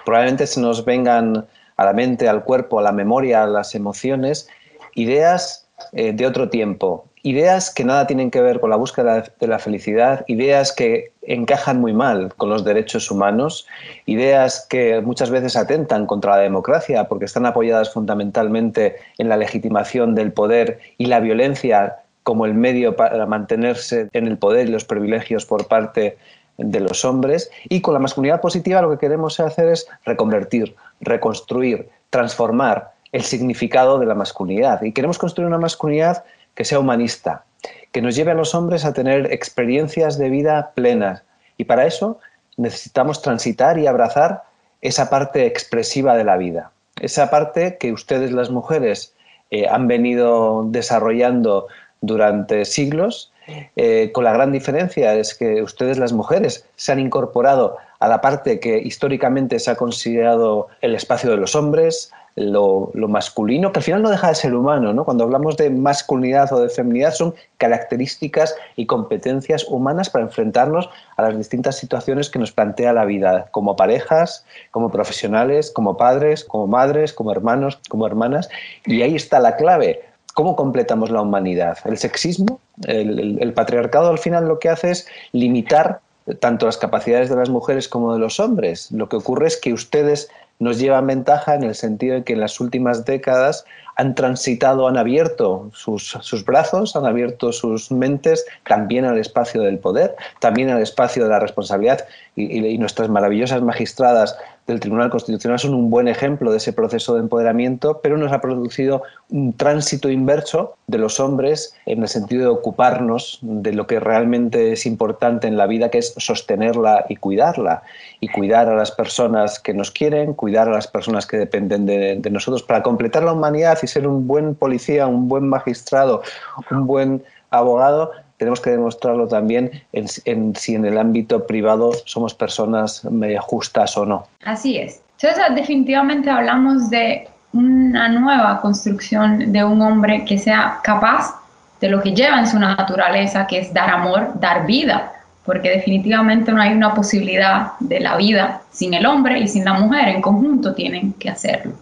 Probablemente se nos vengan a la mente, al cuerpo, a la memoria, a las emociones, ideas eh, de otro tiempo, ideas que nada tienen que ver con la búsqueda de la felicidad, ideas que encajan muy mal con los derechos humanos, ideas que muchas veces atentan contra la democracia porque están apoyadas fundamentalmente en la legitimación del poder y la violencia como el medio para mantenerse en el poder y los privilegios por parte de los hombres. Y con la masculinidad positiva lo que queremos hacer es reconvertir, reconstruir, transformar el significado de la masculinidad. Y queremos construir una masculinidad que sea humanista, que nos lleve a los hombres a tener experiencias de vida plenas. Y para eso necesitamos transitar y abrazar esa parte expresiva de la vida, esa parte que ustedes las mujeres eh, han venido desarrollando durante siglos, eh, con la gran diferencia es que ustedes las mujeres se han incorporado a la parte que históricamente se ha considerado el espacio de los hombres, lo, masculino, que al final no deja de ser humano, ¿no? Cuando hablamos de masculinidad o de feminidad son características y competencias humanas para enfrentarnos a las distintas situaciones que nos plantea la vida, como parejas, como profesionales, como padres, como madres, como hermanos, como hermanas, y ahí está la clave. ¿Cómo completamos la humanidad? El sexismo, el patriarcado al final lo que hace es limitar tanto las capacidades de las mujeres como de los hombres. Lo que ocurre es que ustedes nos llevan ventaja en el sentido de que en las últimas décadas han transitado, han abierto sus, brazos, han abierto sus mentes también al espacio del poder, también al espacio de la responsabilidad. Y nuestras maravillosas magistradas del Tribunal Constitucional son un buen ejemplo de ese proceso de empoderamiento, pero nos ha producido un tránsito inverso de los hombres en el sentido de ocuparnos de lo que realmente es importante en la vida, que es sostenerla y cuidarla, y cuidar a las personas que nos quieren, cuidar a las personas que dependen de, de nosotros, para completar la humanidad y ser un buen policía, un buen magistrado, un buen abogado, tenemos que demostrarlo también en, si en el ámbito privado somos personas justas o no. Así es. Entonces, definitivamente hablamos de una nueva construcción de un hombre que sea capaz de lo que lleva en su naturaleza, que es dar amor, dar vida, porque definitivamente no hay una posibilidad de la vida sin el hombre y sin la mujer, en conjunto tienen que hacerlo.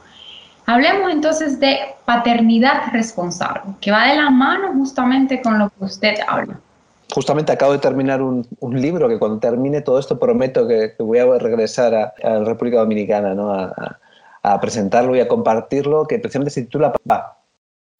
Hablemos entonces de paternidad responsable, que va de la mano justamente con lo que usted habla. Justamente acabo de terminar un, libro que cuando termine todo esto prometo que, voy a regresar a, la República Dominicana ¿no? a, presentarlo y a compartirlo, que precisamente se titula Papá.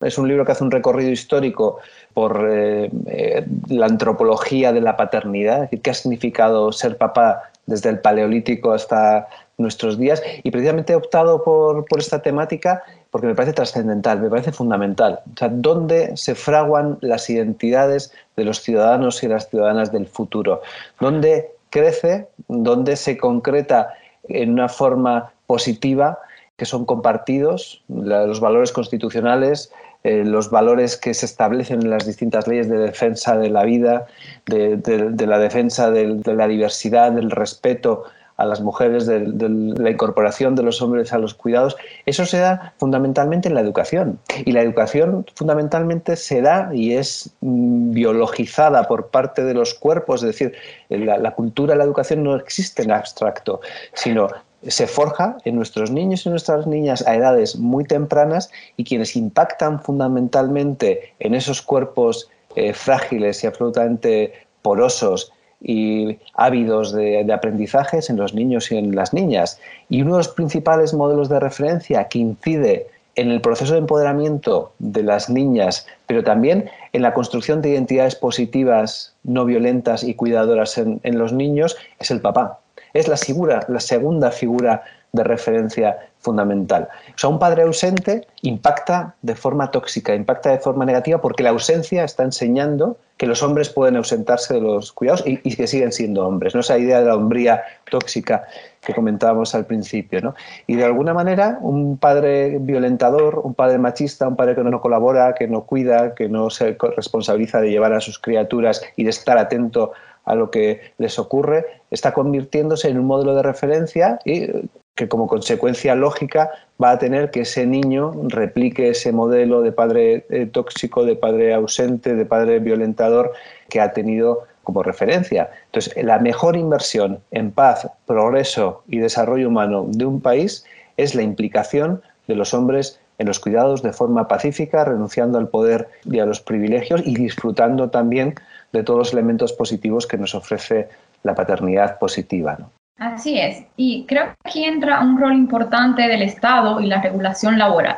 Es un libro que hace un recorrido histórico por eh, eh, la antropología de la paternidad, qué ha significado ser papá desde el paleolítico hasta nuestros días y precisamente he optado por, esta temática porque me parece trascendental, me parece fundamental. O sea, ¿dónde se fraguan las identidades de los ciudadanos y las ciudadanas del futuro? ¿Dónde crece, dónde se concreta en una forma positiva que son compartidos, los valores constitucionales, eh, los valores que se establecen en las distintas leyes de defensa de la vida, de, la defensa de la diversidad, del respeto a las mujeres, de, la incorporación de los hombres a los cuidados, eso se da fundamentalmente en la educación. Y la educación fundamentalmente se da y es mm, biologizada por parte de los cuerpos, es decir, la, la cultura la educación no existe en abstracto, sino se forja en nuestros niños y nuestras niñas a edades muy tempranas y quienes impactan fundamentalmente en esos cuerpos eh, frágiles y absolutamente porosos y ávidos de, aprendizajes en los niños y en las niñas. Y uno de los principales modelos de referencia que incide en el proceso de empoderamiento de las niñas, pero también en la construcción de identidades positivas, no violentas y cuidadoras en, en los niños, es el papá es la, figura, la segunda figura de referencia fundamental. O sea, un padre ausente impacta de forma tóxica, impacta de forma negativa porque la ausencia está enseñando que los hombres pueden ausentarse de los cuidados y, que siguen siendo hombres, ¿no? esa idea de la hombría tóxica que comentábamos al principio. ¿no? Y de alguna manera, un padre violentador, un padre machista, un padre que no colabora, que no cuida, que no se responsabiliza de llevar a sus criaturas y de estar atento a lo que les ocurre, está convirtiéndose en un modelo de referencia y que como consecuencia lógica va a tener que ese niño replique ese modelo de padre eh, tóxico, de padre ausente, de padre violentador que ha tenido como referencia. Entonces, la mejor inversión en paz, progreso y desarrollo humano de un país es la implicación de los hombres en los cuidados de forma pacífica, renunciando al poder y a los privilegios y disfrutando también de todos los elementos positivos que nos ofrece la paternidad positiva. Así es, y creo que aquí entra un rol importante del Estado y la regulación laboral.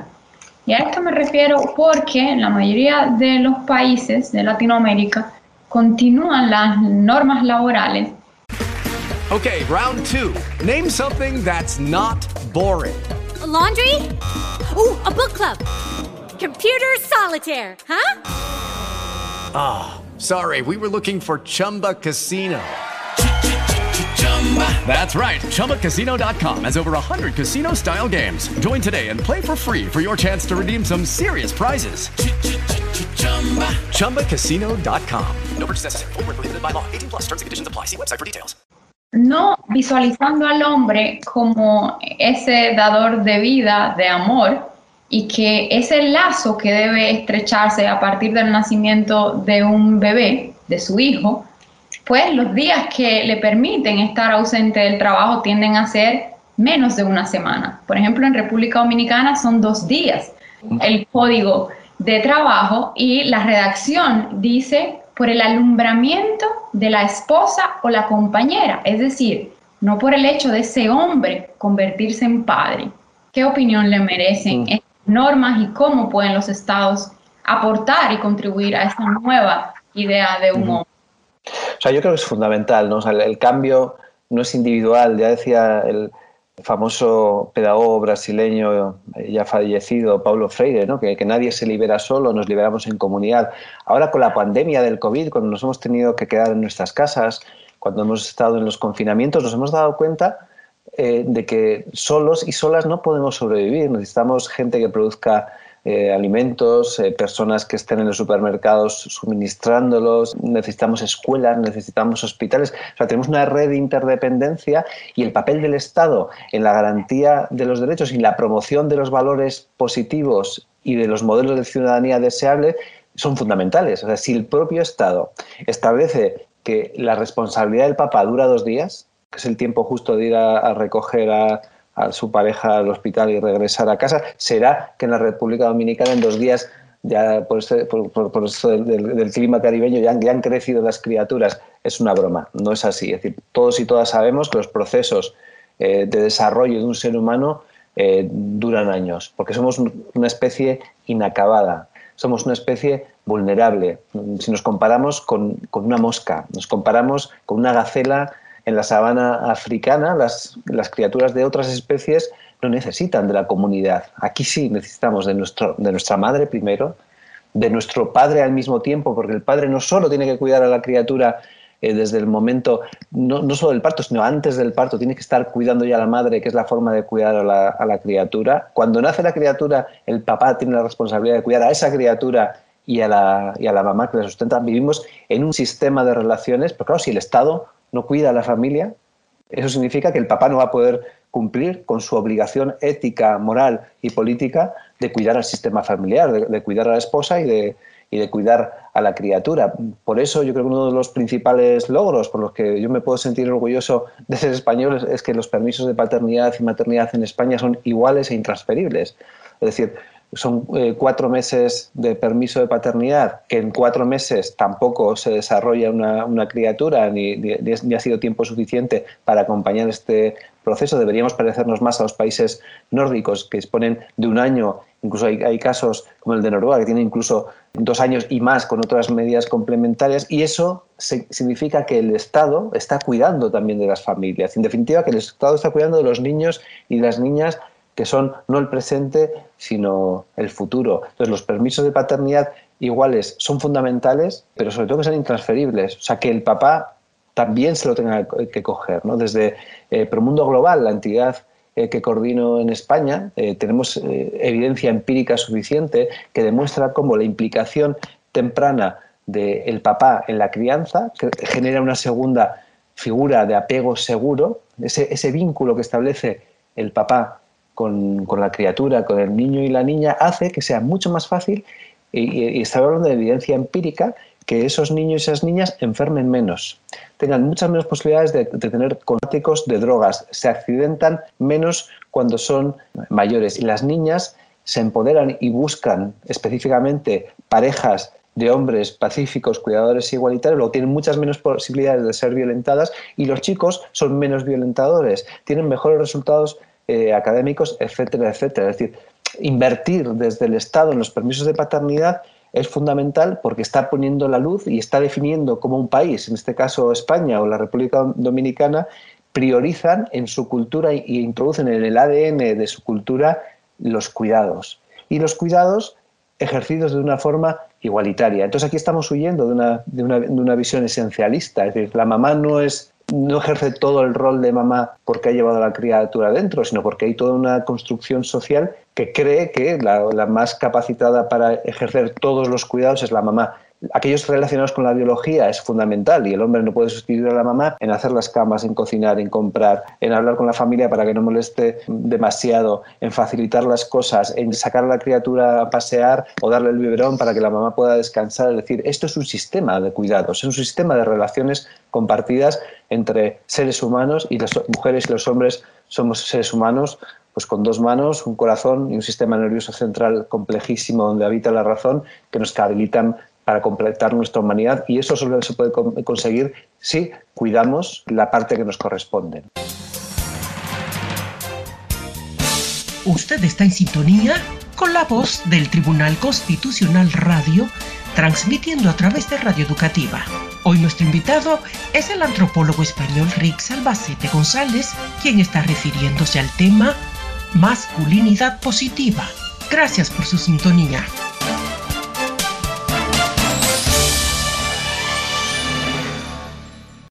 Y a esto me refiero porque en la mayoría de los países de Latinoamérica continúan las normas laborales. Okay, round two. Name something that's not boring. laundry? Ooh, a book club. Computer solitaire, huh? Ah. Sorry, we were looking for Chumba Casino. That's right. ChumbaCasino.com has over 100 casino style games. Join today and play for free for your chance to redeem some serious prizes. ChumbaCasino.com. No purchase necessary. Full prohibited by law. 18 plus terms and conditions apply. See website for details. No visualizando al hombre como ese dador de vida, de amor, y que ese lazo que debe estrecharse a partir del nacimiento de un bebé, de su hijo, pues los días que le permiten estar ausente del trabajo tienden a ser menos de una semana. Por ejemplo, en República Dominicana son dos días el código de trabajo y la redacción dice por el alumbramiento de la esposa o la compañera, es decir, no por el hecho de ese hombre convertirse en padre. ¿Qué opinión le merecen mm normas y cómo pueden los estados aportar y contribuir a esta nueva idea de hombre. O sea, yo creo que es fundamental, ¿no? el, cambio no es individual, ya decía el famoso pedagogo brasileño ya fallecido, Paulo Freire, ¿no? que, que nadie se libera solo, nos liberamos en comunidad. Ahora con la pandemia del COVID, cuando nos hemos tenido que quedar en nuestras casas, cuando hemos estado en los confinamientos, nos hemos dado cuenta eh, de que solos y solas no podemos sobrevivir. Necesitamos gente que produzca eh, alimentos, eh, personas que estén en los supermercados suministrándolos, necesitamos escuelas, necesitamos hospitales. O sea, tenemos una red de interdependencia y el papel del Estado en la garantía de los derechos y la promoción de los valores positivos y de los modelos de ciudadanía deseable son fundamentales. O sea, si el propio Estado establece que la responsabilidad del papá dura dos días, es el tiempo justo de ir a, recoger a, su pareja al hospital y regresar a casa, será que en la República Dominicana en dos días, ya por, este, por, eso del, clima caribeño, ya han, crecido las criaturas. Es una broma, no es así. Es decir, todos y todas sabemos que los procesos eh, de desarrollo de un ser humano eh, duran años, porque somos una especie inacabada, somos una especie vulnerable. Si nos comparamos con una mosca, nos comparamos con una gacela en la sabana africana las, criaturas de otras especies no necesitan de la comunidad. Aquí sí necesitamos de, nuestro, de nuestra madre primero, de nuestro padre al mismo tiempo, porque el padre no solo tiene que cuidar a la criatura eh, desde el momento, no, no, solo del parto, sino antes del parto, tiene que estar cuidando ya a la madre, que es la forma de cuidar a la, a la criatura. Cuando nace la criatura, el papá tiene la responsabilidad de cuidar a esa criatura y a la, y a la mamá que la sustenta. Vivimos en un sistema de relaciones, pero claro, si el Estado no cuida a la familia, Eso significa que el papá no va a poder cumplir con su obligación ética, moral y política de cuidar al sistema familiar, de, cuidar a la esposa y de, y de cuidar a la criatura. Por eso yo creo que uno de los principales logros por los que yo me puedo sentir orgulloso de ser español es que los permisos de paternidad y maternidad en España son iguales e intransferibles. Es decir, son eh, cuatro meses de permiso de paternidad, que en cuatro meses tampoco se desarrolla una, criatura ni, ni, ha sido tiempo suficiente para acompañar este proceso. Deberíamos parecernos más a los países nórdicos que disponen de un año. Incluso hay, hay casos como el de Noruega, que tiene incluso dos años y más con otras medidas complementarias. Y eso significa que el Estado está cuidando también de las familias. En definitiva, que el Estado está cuidando de los niños y las niñas que son no el presente, sino el futuro. Entonces, los permisos de paternidad iguales son fundamentales, pero sobre todo que sean intransferibles. O sea, que el papá también se lo tenga que coger. ¿no? Desde eh, Promundo Global, la entidad eh, que coordino en España, eh, tenemos evidencia empírica suficiente que demuestra cómo la implicación temprana del papá en la crianza genera una segunda figura de apego seguro, ese vínculo que establece el papá con, la criatura, con el niño y la niña, hace que sea mucho más fácil, y, está hablando de evidencia empírica, que esos niños y esas niñas enfermen menos, tengan muchas menos posibilidades de, tener contactos de drogas, se accidentan menos cuando son mayores y las niñas se empoderan y buscan específicamente parejas de hombres pacíficos, cuidadores igualitarios, luego tienen muchas menos posibilidades de ser violentadas y los chicos son menos violentadores, tienen mejores resultados eh, académicos, etcétera, etcétera. Es decir, invertir desde el Estado en los permisos de paternidad es fundamental porque está poniendo la luz y está definiendo cómo un país, en este caso España o la República Dominicana, priorizan en su cultura e introducen en el ADN de su cultura los cuidados. Y los cuidados ejercidos de una forma igualitaria. Entonces aquí estamos huyendo de una, de una, de una visión esencialista, es decir, la mamá no es no ejerce todo el rol de mamá porque ha llevado a la criatura adentro, sino porque hay toda una construcción social que cree que la, más capacitada para ejercer todos los cuidados es la mamá aquellos relacionados con la biología es fundamental y el hombre no puede sustituir a la mamá en hacer las camas, en cocinar, en comprar, en hablar con la familia para que no moleste demasiado, en facilitar las cosas, en sacar a la criatura a pasear o darle el biberón para que la mamá pueda descansar. Es decir, esto es un sistema de cuidados, es un sistema de relaciones compartidas entre seres humanos y las mujeres y los hombres somos seres humanos pues con dos manos, un corazón y un sistema nervioso central complejísimo donde habita la razón que nos habilitan para completar nuestra humanidad y eso solo se puede conseguir si cuidamos la parte que nos corresponde. Usted está en sintonía con la voz del Tribunal Constitucional Radio, transmitiendo a través de Radio Educativa. Hoy nuestro invitado es el antropólogo español Rick Albacete González, quien está refiriéndose al tema masculinidad positiva. Gracias por su sintonía.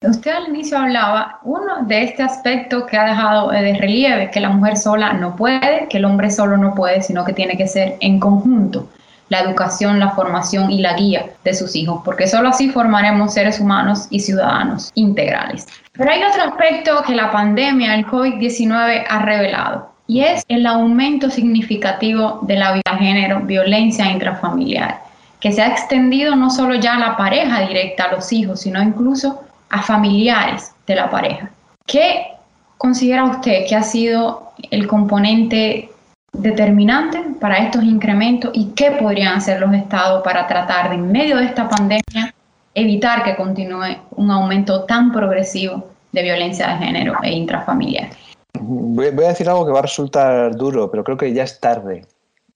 Usted al inicio hablaba, uno, de este aspecto que ha dejado de relieve, que la mujer sola no puede, que el hombre solo no puede, sino que tiene que ser en conjunto la educación, la formación y la guía de sus hijos, porque solo así formaremos seres humanos y ciudadanos integrales. Pero hay otro aspecto que la pandemia, el COVID-19, ha revelado, y es el aumento significativo de la violencia de género, violencia intrafamiliar, que se ha extendido no solo ya a la pareja directa, a los hijos, sino incluso a familiares de la pareja. ¿Qué considera usted que ha sido el componente determinante para estos incrementos y qué podrían hacer los estados para tratar de, en medio de esta pandemia, evitar que continúe un aumento tan progresivo de violencia de género e intrafamiliar? Voy a decir algo que va a resultar duro, pero creo que ya es tarde.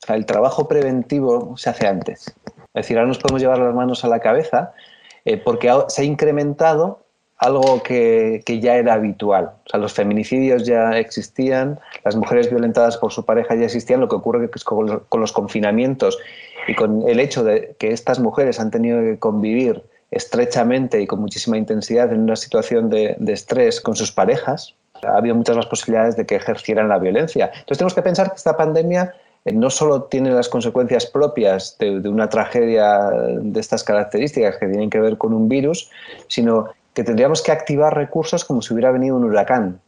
el trabajo preventivo se hace antes. Es decir, ahora nos podemos llevar las manos a la cabeza eh, porque se ha incrementado algo que, ya era habitual. O sea, los feminicidios ya existían, las mujeres violentadas por su pareja ya existían, lo que ocurre es que con, los confinamientos y con el hecho de que estas mujeres han tenido que convivir estrechamente y con muchísima intensidad en una situación de, de estrés con sus parejas, ha habido muchas más posibilidades de que ejercieran la violencia. Entonces tenemos que pensar que esta pandemia no solo tiene las consecuencias propias de, una tragedia de estas características que tienen que ver con un virus, sino que tendríamos que activar recursos como si hubiera venido un huracán.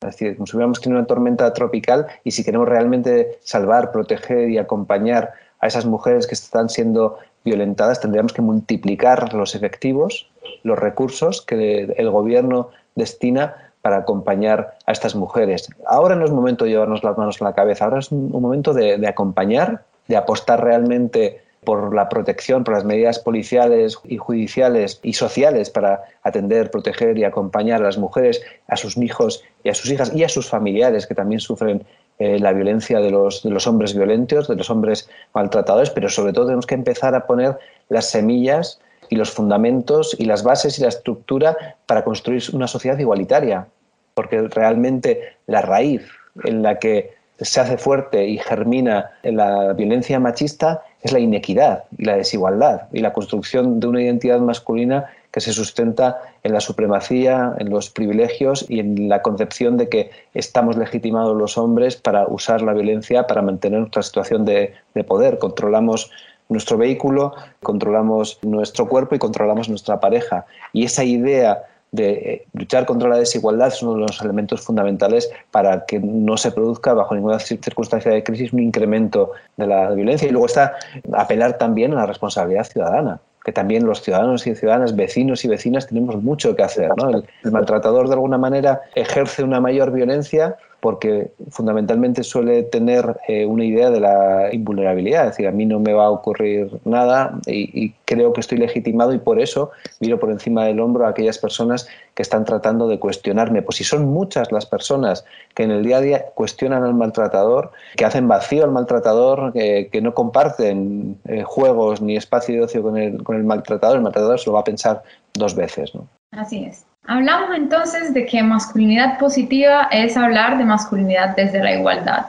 Es decir, como si hubiéramos tenido una tormenta tropical y si queremos realmente salvar, proteger y acompañar a esas mujeres que están siendo violentadas, tendríamos que multiplicar los efectivos, los recursos que el gobierno destina para acompañar a estas mujeres. Ahora no es momento de llevarnos las manos a la cabeza, ahora es un momento de, acompañar, de apostar realmente por la protección, por las medidas policiales y judiciales y sociales para atender, proteger y acompañar a las mujeres, a sus hijos y a sus hijas y a sus familiares que también sufren eh, la violencia de los, de los hombres violentos, de los hombres maltratadores, pero sobre todo tenemos que empezar a poner las semillas y los fundamentos y las bases y la estructura para construir una sociedad igualitaria, porque realmente la raíz en la que se hace fuerte y germina la violencia machista es la inequidad y la desigualdad y la construcción de una identidad masculina que se sustenta en la supremacía, en los privilegios y en la concepción de que estamos legitimados los hombres para usar la violencia para mantener nuestra situación de, de poder. Controlamos nuestro vehículo, controlamos nuestro cuerpo y controlamos nuestra pareja. Y esa idea de eh, luchar contra la desigualdad es uno de los elementos fundamentales para que no se produzca bajo ninguna circunstancia de crisis un incremento de la violencia. Y luego está apelar también a la responsabilidad ciudadana que también los ciudadanos y ciudadanas, vecinos y vecinas, tenemos mucho que hacer. El, el maltratador, de alguna manera, ejerce una mayor violencia porque fundamentalmente suele tener eh, una idea de la invulnerabilidad, es decir, a mí no me va a ocurrir nada y, creo que estoy legitimado y por eso miro por encima del hombro a aquellas personas que están tratando de cuestionarme. Pues si son muchas las personas que en el día a día cuestionan al maltratador, que hacen vacío al maltratador, que, que no comparten eh, juegos ni espacio de ocio con el, con el maltratador, el maltratador se lo va a pensar dos veces. ¿no? Así es. Hablamos entonces de que masculinidad positiva es hablar de masculinidad desde la igualdad.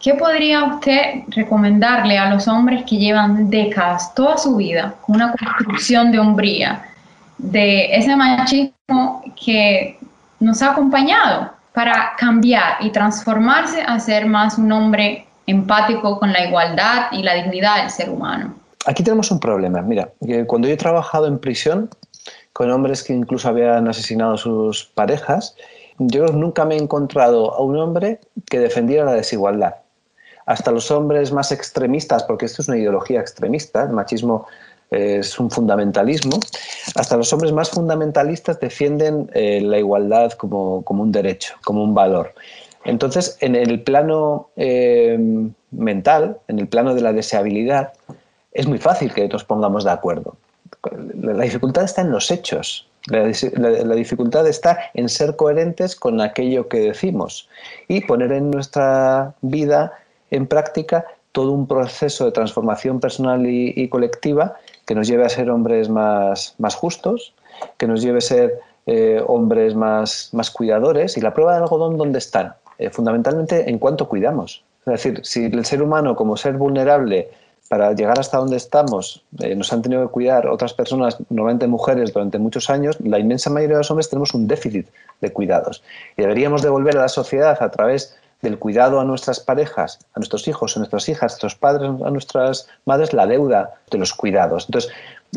¿Qué podría usted recomendarle a los hombres que llevan décadas, toda su vida, con una construcción de hombría, de ese machismo que nos ha acompañado para cambiar y transformarse a ser más un hombre empático con la igualdad y la dignidad del ser humano? Aquí tenemos un problema. Mira, cuando yo he trabajado en prisión, hombres que incluso habían asesinado a sus parejas, yo nunca me he encontrado a un hombre que defendiera la desigualdad. Hasta los hombres más extremistas, porque esto es una ideología extremista, el machismo es un fundamentalismo, hasta los hombres más fundamentalistas defienden eh, la igualdad como, como, un derecho, como un valor. Entonces, en el plano eh, mental, en el plano de la deseabilidad, es muy fácil que nos pongamos de acuerdo la dificultad está en los hechos. La, dificultad está en ser coherentes con aquello que decimos y poner en nuestra vida en práctica todo un proceso de transformación personal y, colectiva que nos lleve a ser hombres más, más justos, que nos lleve a ser eh, hombres más, más cuidadores. Y la prueba del algodón, ¿dónde están? Eh, fundamentalmente en cuanto cuidamos. Es decir, si el ser humano como ser vulnerable para llegar hasta donde estamos eh, nos han tenido que cuidar otras personas, normalmente mujeres, durante muchos años, la inmensa mayoría de los hombres tenemos un déficit de cuidados. Y deberíamos devolver a la sociedad a través del cuidado a nuestras parejas, a nuestros hijos, a nuestras hijas, a nuestros padres, a nuestras madres, la deuda de los cuidados. Entonces,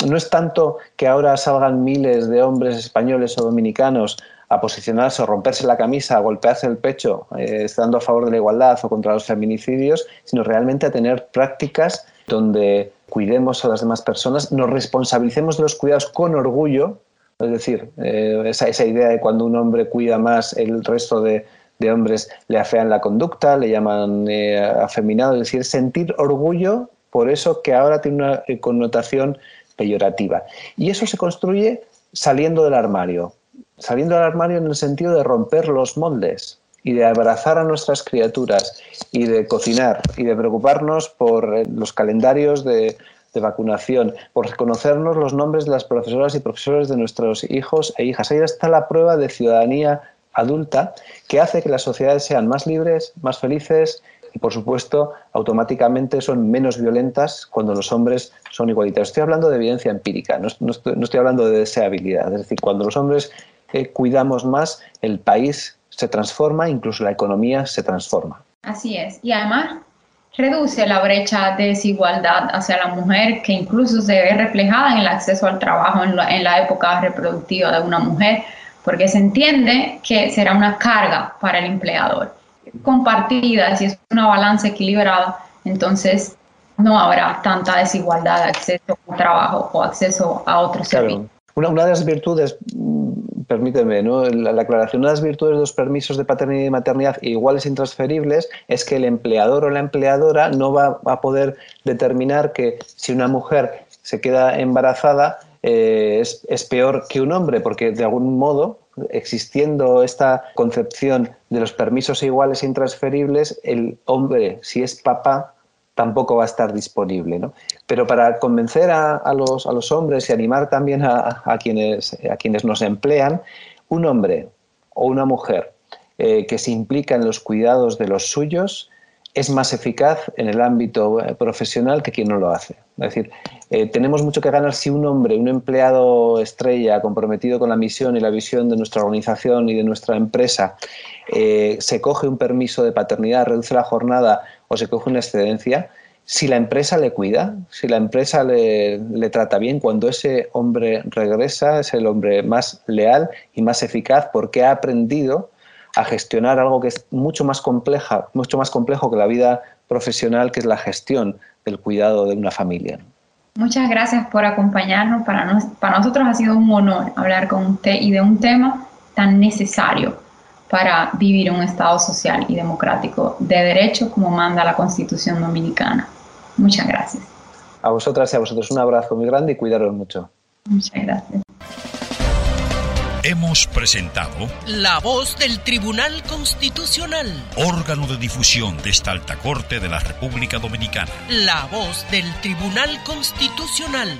no es tanto que ahora salgan miles de hombres españoles o dominicanos a posicionarse o romperse la camisa, a golpearse el pecho, eh, estando a favor de la igualdad o contra los feminicidios, sino realmente a tener prácticas donde cuidemos a las demás personas, nos responsabilicemos de los cuidados con orgullo, es decir, eh, esa, idea de cuando un hombre cuida más, el resto de, de hombres le afean la conducta, le llaman eh, afeminado, es decir, sentir orgullo por eso que ahora tiene una eh, connotación peyorativa. Y eso se construye saliendo del armario, saliendo del armario en el sentido de romper los moldes, y de abrazar a nuestras criaturas y de cocinar y de preocuparnos por eh, los calendarios de, de vacunación, por reconocernos los nombres de las profesoras y profesores de nuestros hijos e hijas. Ahí está la prueba de ciudadanía adulta que hace que las sociedades sean más libres, más felices y, por supuesto, automáticamente son menos violentas cuando los hombres son igualitarios. Estoy hablando de evidencia empírica, no, estoy, no estoy, hablando de deseabilidad. Es decir, cuando los hombres eh, cuidamos más, el país se transforma, incluso la economía se transforma. Así es. Y además reduce la brecha de desigualdad hacia la mujer que incluso se ve reflejada en el acceso al trabajo en la, en la época reproductiva de una mujer, porque se entiende que será una carga para el empleador. Compartida, si es una balanza equilibrada, entonces no habrá tanta desigualdad de acceso al trabajo o acceso a otros servicios. Una, una de las virtudes permíteme, ¿no? la, la, aclaración de las virtudes de los permisos de paternidad y maternidad iguales e intransferibles es que el empleador o la empleadora no va a poder determinar que si una mujer se queda embarazada eh, es, es peor que un hombre, porque de algún modo existiendo esta concepción de los permisos iguales e intransferibles, el hombre, si es papá, tampoco va a estar disponible. ¿no? Pero para convencer a, los, a, los, hombres y animar también a, quienes, a quienes nos emplean, un hombre o una mujer eh, que se implica en los cuidados de los suyos es más eficaz en el ámbito eh, profesional que quien no lo hace. Es decir, eh, tenemos mucho que ganar si un hombre, un empleado estrella comprometido con la misión y la visión de nuestra organización y de nuestra empresa, se coge un permiso de paternidad, reduce la jornada o se coge una excedencia, si la empresa le cuida, si la empresa le, le, trata bien, cuando ese hombre regresa es el hombre más leal y más eficaz porque ha aprendido a gestionar algo que es mucho más compleja, mucho más complejo que la vida profesional, que es la gestión del cuidado de una familia. Muchas gracias por acompañarnos. Para, nos, para nosotros ha sido un honor hablar con usted y de un tema tan necesario para vivir un Estado social y democrático de derecho como manda la Constitución Dominicana. Muchas gracias. A vosotras y a vosotros un abrazo muy grande y cuidaros mucho. Muchas gracias. Hemos presentado La voz del Tribunal Constitucional, órgano de difusión de esta alta corte de la República Dominicana. La voz del Tribunal Constitucional.